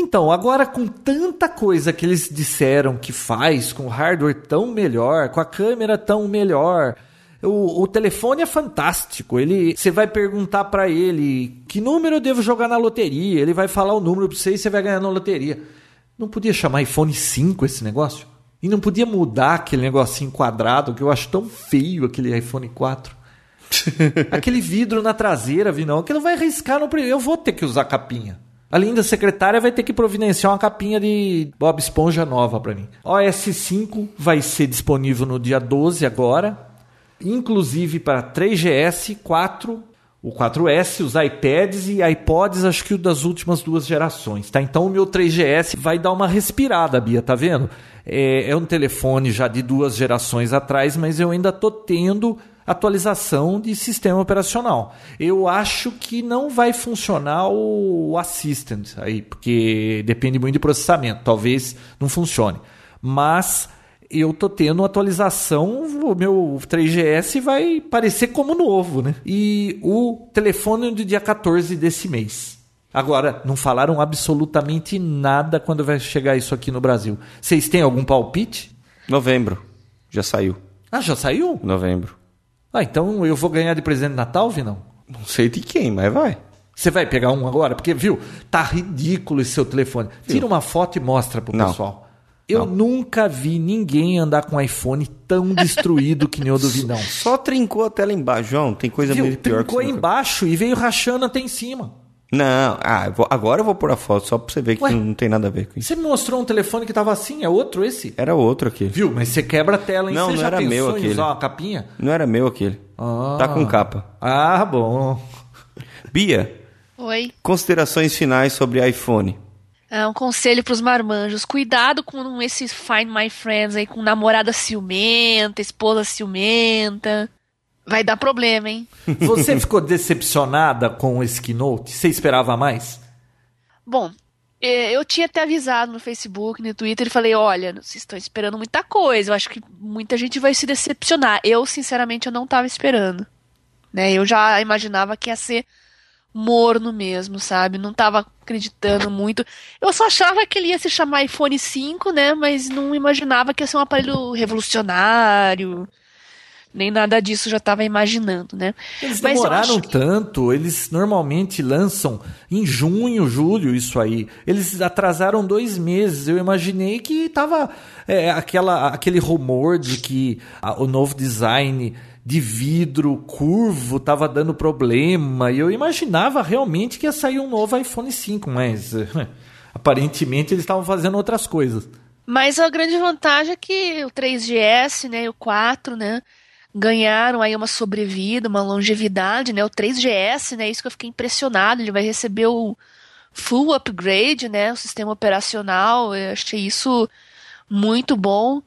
Então, agora com tanta coisa que eles disseram que faz, com hardware tão melhor, com a câmera tão melhor, o, o telefone é fantástico. Ele, você vai perguntar para ele que número eu devo jogar na loteria. Ele vai falar o número para você e você vai ganhar na loteria. Não podia chamar iPhone 5 esse negócio? E não podia mudar aquele negocinho quadrado que eu acho tão feio aquele iPhone 4. aquele vidro na traseira, vi não, que não vai riscar no primeiro. Eu vou ter que usar capinha. A linda secretária vai ter que providenciar uma capinha de Bob Esponja nova para mim. OS 5 vai ser disponível no dia 12 agora, inclusive para 3GS, 4, o 4S, os iPads e iPods, acho que o das últimas duas gerações, tá? Então o meu 3GS vai dar uma respirada, Bia, tá vendo? É, é um telefone já de duas gerações atrás, mas eu ainda tô tendo atualização de sistema operacional. Eu acho que não vai funcionar o Assistant aí, porque depende muito de processamento. Talvez não funcione. Mas eu tô tendo atualização, o meu 3GS vai parecer como novo, né? E o telefone do dia 14 desse mês. Agora, não falaram absolutamente nada quando vai chegar isso aqui no Brasil. Vocês têm algum palpite? Novembro. Já saiu. Ah, já saiu? Novembro. Ah, então eu vou ganhar de presente de Natal, Vinão? Não sei de quem, mas vai. Você vai pegar um agora? Porque, viu, tá ridículo esse seu telefone. Tira uma foto e mostra pro Não. pessoal. Eu Não. nunca vi ninguém andar com um iPhone tão destruído que nem o do Vinão. Só trincou a tela embaixo, João. Tem coisa Viu, muito pior que trincou embaixo e veio rachando até em cima. Não, ah, eu vou- agora eu vou pôr a foto só pra você ver que Ué? não tem nada a ver com isso. Você me mostrou um telefone que tava assim, é outro esse? Era outro aquele. Viu, mas você quebra a tela, hein? Não, você não já era pensou meu em aquele. usar uma capinha? Não era meu aquele. Ah. Tá com capa. Ah, bom. Bia, Oi. considerações finais sobre iPhone. É um conselho pros marmanjos. Cuidado com esses Find My Friends aí, com namorada ciumenta, esposa ciumenta. Vai dar problema, hein? Você ficou decepcionada com o Keynote? Você esperava mais? Bom, eh, eu tinha até avisado no Facebook, no Twitter, e falei, olha, vocês estão esperando muita coisa, eu acho que muita gente vai se decepcionar. Eu, sinceramente, eu não estava esperando. Né? Eu já imaginava que ia ser morno mesmo, sabe? Não estava acreditando muito. Eu só achava que ele ia se chamar iPhone 5, né? Mas não imaginava que ia ser um aparelho revolucionário. Nem nada disso já estava imaginando, né? Eles Mas demoraram que- tanto, eles normalmente lançam em junho, julho, isso aí. Eles atrasaram dois meses. Eu imaginei que tava é, aquela, aquele rumor de que a- o novo design de vidro curvo tava dando problema. E eu imaginava realmente que ia sair um novo iPhone 5, mas aparentemente eles estavam fazendo outras coisas. Mas a grande vantagem é que o 3GS, né, e o 4, né, ganharam aí uma sobrevida, uma longevidade, né? O 3GS, né, isso que eu fiquei impressionado, ele vai receber o full upgrade, né, o sistema operacional, eu achei isso muito bom.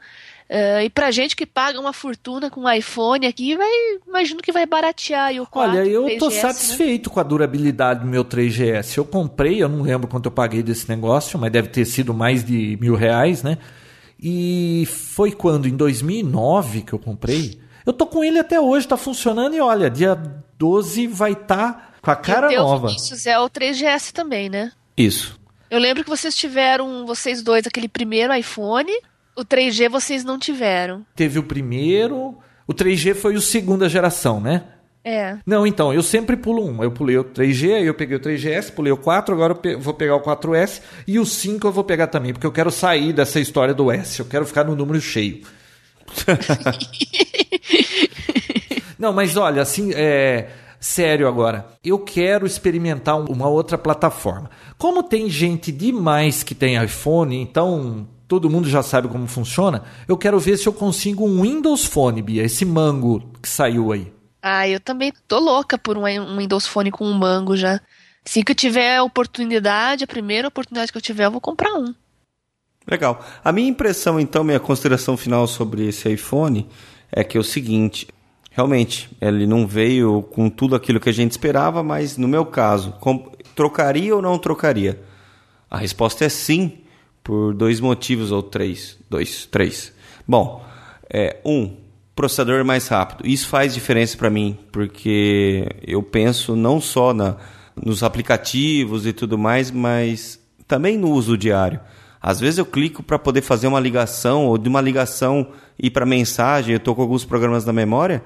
Eh, e pra gente que paga uma fortuna com o iPhone aqui, vai, imagino que vai baratear aí o 4, Olha, eu 3GS, tô né? satisfeito com a durabilidade do meu 3GS. Eu comprei, eu não lembro quanto eu paguei desse negócio, mas deve ter sido mais de mil reais, né? E foi quando? Em 2009 que eu comprei. Eu tô com ele até hoje, tá funcionando e olha, dia 12 vai estar com a cara e nova. Vinícius, é o 3GS também, né? Isso. Eu lembro que vocês tiveram, vocês dois, aquele primeiro iPhone. O 3G vocês não tiveram. Teve o primeiro, o 3G foi o segunda geração, né? É. Não, então, eu sempre pulo um. Eu pulei o 3G, aí eu peguei o 3GS, pulei o 4, agora eu pe- vou pegar o 4S e o 5 eu vou pegar também, porque eu quero sair dessa história do S, eu quero ficar no número cheio. Não, mas olha, assim, é. Sério agora, eu quero experimentar um- uma outra plataforma. Como tem gente demais que tem iPhone, então todo mundo já sabe como funciona, eu quero ver se eu consigo um Windows Phone, Bia, esse mango que saiu aí. Ah, eu também tô louca por um, um Windows Phone com um mango já. Assim que eu tiver a oportunidade, a primeira oportunidade que eu tiver, eu vou comprar um. Legal. A minha impressão, então, minha consideração final sobre esse iPhone é que é o seguinte: realmente, ele não veio com tudo aquilo que a gente esperava, mas no meu caso, trocaria ou não trocaria? A resposta é sim, por dois motivos ou três. Dois, três. Bom, é, um, processador mais rápido. Isso faz diferença para mim, porque eu penso não só na, nos aplicativos e tudo mais, mas também no uso diário. Às vezes eu clico para poder fazer uma ligação ou de uma ligação ir para mensagem, eu estou com alguns programas na memória,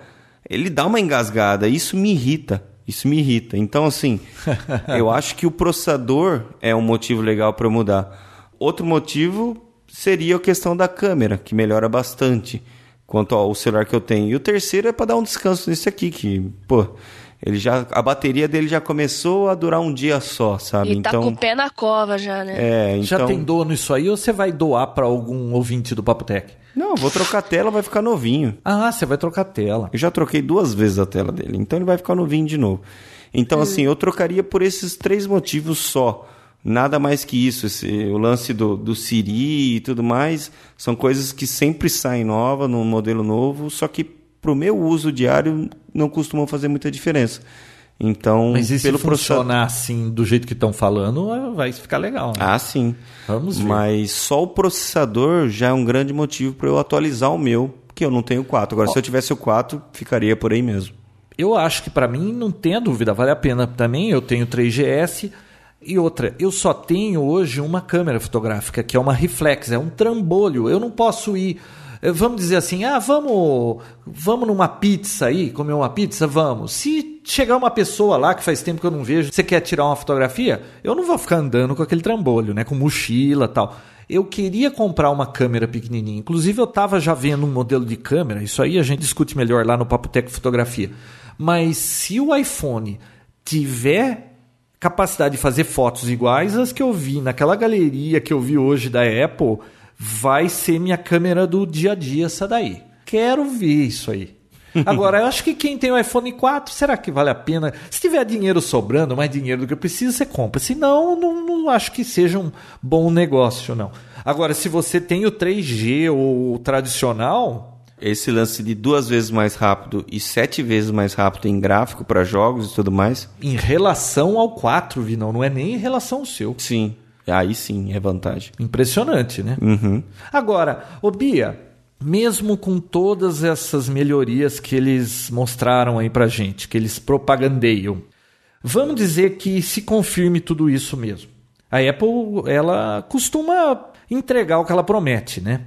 ele dá uma engasgada, isso me irrita. Isso me irrita. Então, assim, eu acho que o processador é um motivo legal para mudar. Outro motivo seria a questão da câmera, que melhora bastante quanto ao celular que eu tenho. E o terceiro é para dar um descanso nesse aqui, que, pô, ele já a bateria dele já começou a durar um dia só, sabe? E tá então, com o pé na cova já, né? É, então... Já tem dono isso aí ou você vai doar para algum ouvinte do Papo Tech? Não, vou trocar a tela, vai ficar novinho. Ah, você vai trocar a tela. Eu já troquei duas vezes a tela dele, então ele vai ficar novinho de novo. Então, hum. assim, eu trocaria por esses três motivos só. Nada mais que isso. Esse, o lance do, do Siri e tudo mais são coisas que sempre saem nova, num modelo novo, só que para o meu uso diário não costumam fazer muita diferença. Então, Mas e pelo se funcionar assim, do jeito que estão falando, vai ficar legal. Né? Ah, sim. Vamos ver. Mas só o processador já é um grande motivo para eu atualizar o meu, porque eu não tenho 4. Agora, se eu tivesse o 4, ficaria por aí mesmo. Eu acho que para mim não tem dúvida, vale a pena também. Eu tenho 3GS e outra, eu só tenho hoje uma câmera fotográfica, que é uma reflex, é um trambolho. Eu não posso ir eh, vamos dizer assim, ah, vamos, vamos numa pizza aí, comer uma pizza, vamos. Se chegar uma pessoa lá que faz tempo que eu não vejo, você quer tirar uma fotografia, eu não vou ficar andando com aquele trambolho, né, com mochila, tal. Eu queria comprar uma câmera pequenininha. Inclusive eu estava já vendo um modelo de câmera, isso aí a gente discute melhor lá no Papo Tech Fotografia. Mas se o iPhone tiver capacidade de fazer fotos iguais às que eu vi naquela galeria que eu vi hoje da Apple, vai ser minha câmera do dia a dia essa daí. Quero ver isso aí. Agora, eu acho que quem tem o iPhone 4, será que vale a pena? Se tiver dinheiro sobrando, mais dinheiro do que eu preciso, você compra. Se não, não, não acho que seja um bom negócio, não. Agora, se você tem o 3G ou o tradicional, esse lance de duas vezes mais rápido e sete vezes mais rápido em gráfico para jogos e tudo mais. Em relação ao 4, Vinão, não é nem em relação ao seu. Sim. Aí sim é vantagem. Impressionante, né? Uhum. Agora, ô Bia, mesmo com todas essas melhorias que eles mostraram aí pra gente, que eles propagandeiam, vamos dizer que se confirme tudo isso mesmo. A Apple, ela costuma entregar o que ela promete, né?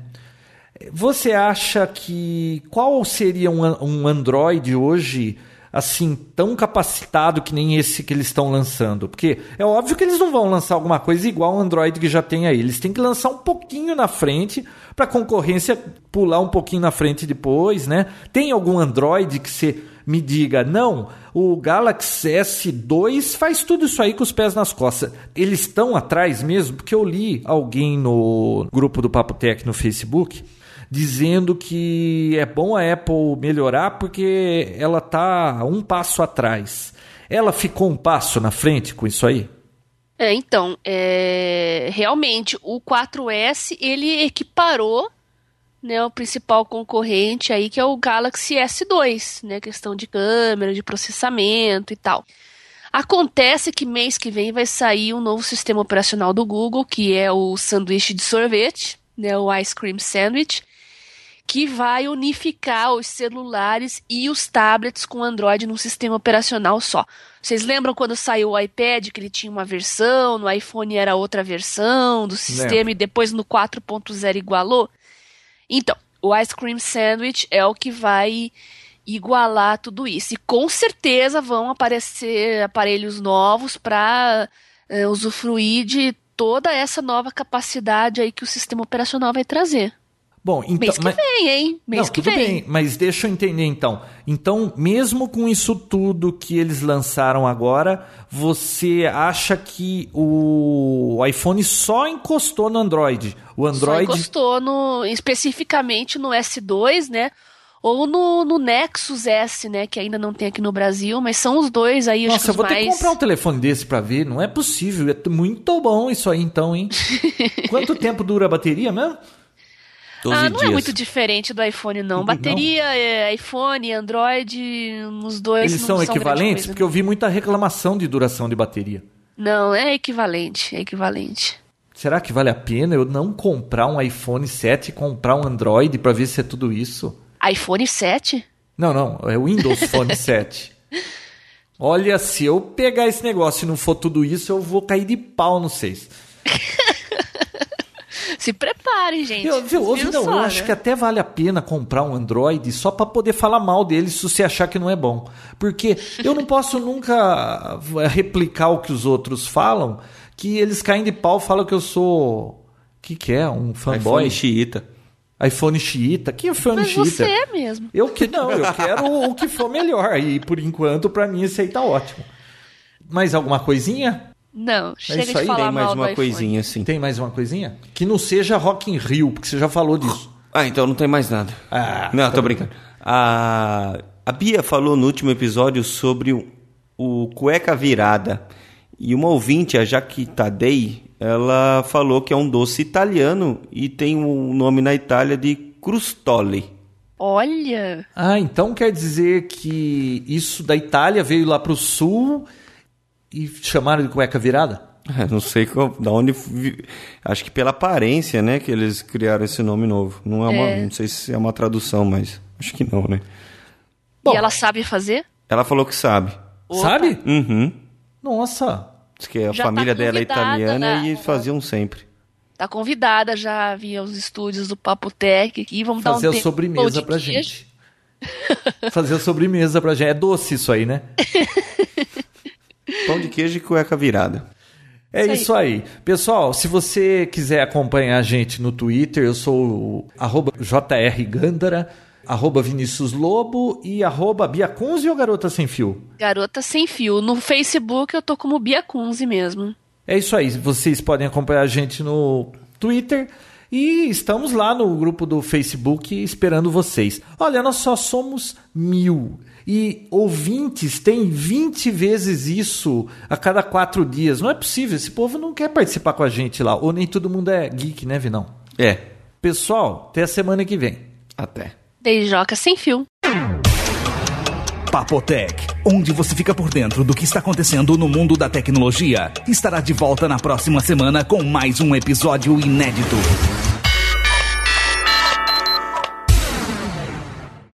Você acha que qual seria um, um Android hoje assim tão capacitado que nem esse que eles estão lançando? Porque é óbvio que eles não vão lançar alguma coisa igual o Android que já tem aí. Eles têm que lançar um pouquinho na frente para a concorrência pular um pouquinho na frente depois, né? Tem algum Android que você me diga, não, o Galaxy S2 faz tudo isso aí com os pés nas costas. Eles estão atrás mesmo? Porque eu li alguém no grupo do Papo Tech no Facebook dizendo que é bom a Apple melhorar porque ela está um passo atrás. Ela ficou um passo na frente com isso aí? É, então, é, realmente o 4S ele equiparou né, o principal concorrente aí que é o Galaxy S2, né, questão de câmera, de processamento e tal. Acontece que mês que vem vai sair um novo sistema operacional do Google, que é o sanduíche de sorvete, né, o Ice Cream Sandwich, que vai unificar os celulares e os tablets com Android num sistema operacional só. Vocês lembram quando saiu o iPad que ele tinha uma versão, no iPhone era outra versão do sistema Lembra. e depois no 4.0 igualou? Então, o Ice Cream Sandwich é o que vai igualar tudo isso. E com certeza vão aparecer aparelhos novos para é, eh, usufruir de toda essa nova capacidade aí que o sistema operacional vai trazer. Bom, então, mês que mas... vem, hein? Mês Não, que tudo vem. bem, mas deixa eu entender então. Então, mesmo com isso tudo que eles lançaram agora, você acha que o iPhone só encostou no Android? O Android só encostou no, especificamente no S2, né? Ou no, no Nexus S, né? Que ainda não tem aqui no Brasil, mas são os dois aí. Nossa, eu vou mais... ter que comprar um telefone desse para ver. Não é possível. É muito bom isso aí, então, hein? Quanto tempo dura a bateria mesmo? Ah, não é dias. é muito diferente do iPhone, não. Bateria, não. É, iPhone, Android, os dois. Eles são, são equivalentes? Porque eu vi muita reclamação de duração de bateria. Não, é equivalente, é equivalente. Será que vale a pena eu não comprar um iPhone 7 e comprar um Android para ver se é tudo isso? iPhone 7? Não, não, é o Windows Phone 7. Olha, se eu pegar esse negócio e não for tudo isso, eu vou cair de pau no 6. Se preparem, gente. Eu, viu, ouve, não, só, eu né? acho que até vale a pena comprar um Android só para poder falar mal dele se você achar que não é bom. Porque eu não posso nunca eh, replicar o que os outros falam, que eles caem de pau, falam que eu sou. O que, que é? Um fanboy? iPhone xiita. iPhone xiita? Que iPhone Mas xiita? você é mesmo. Eu que não, eu quero o que for melhor. E por enquanto, para mim, esse aí tá ótimo. Mais alguma coisinha? Não, chega É isso de aí, falar Tem mais mal do uma iPhone. coisinha assim. Tem mais uma coisinha? Que não seja Rock in Rio, porque você já falou disso. Ah, então não tem mais nada. Ah, não, tô brincando. A, a Bia falou no último episódio sobre o, o cueca virada. E uma ouvinte, a Jaque Tadei, ela falou que é um doce italiano e tem um nome na Itália de crustole. Olha, Ah, então quer dizer que isso da Itália veio lá pro sul e chamaram de cueca virada? É, Não sei qual, da onde. vi- Acho que pela aparência, né, que eles criaram esse nome novo. Não é uma, É. não sei se é uma tradução, mas acho que não, né? Bom. e ela sabe fazer? Ela falou que sabe. Opa. Sabe? Uhum. Nossa. Diz que a Já tá família dela é italiana né? e faziam sempre. Tá convidada já a vir aos estúdios do Papo Tech e vamos dar um Fazer a tempo sobremesa pra queijo. gente. Fazer a sobremesa pra gente. É doce isso aí, né? Pão de queijo e cueca virada. É Isso isso aí. Pessoal, se você quiser acompanhar a gente no Twitter, eu sou o arroba jrgandara, arroba Vinícius Lobo e arroba Bia Kunze ou Garota Sem Fio? Garota sem fio. No Facebook eu tô como Bia Kunze mesmo. É isso aí. Vocês podem acompanhar a gente no Twitter e estamos lá no grupo do Facebook esperando vocês. Olha, nós só somos mil. E ouvintes tem 20 vezes isso a cada quatro dias. Não é possível. Esse povo não quer participar com a gente lá. Ou nem todo mundo é geek, né, Vinão? É. Pessoal, até a semana que vem. Até. Beijoca sem fio. Papotec, onde você fica por dentro do que está acontecendo no mundo da tecnologia, estará de volta na próxima semana com mais um episódio inédito.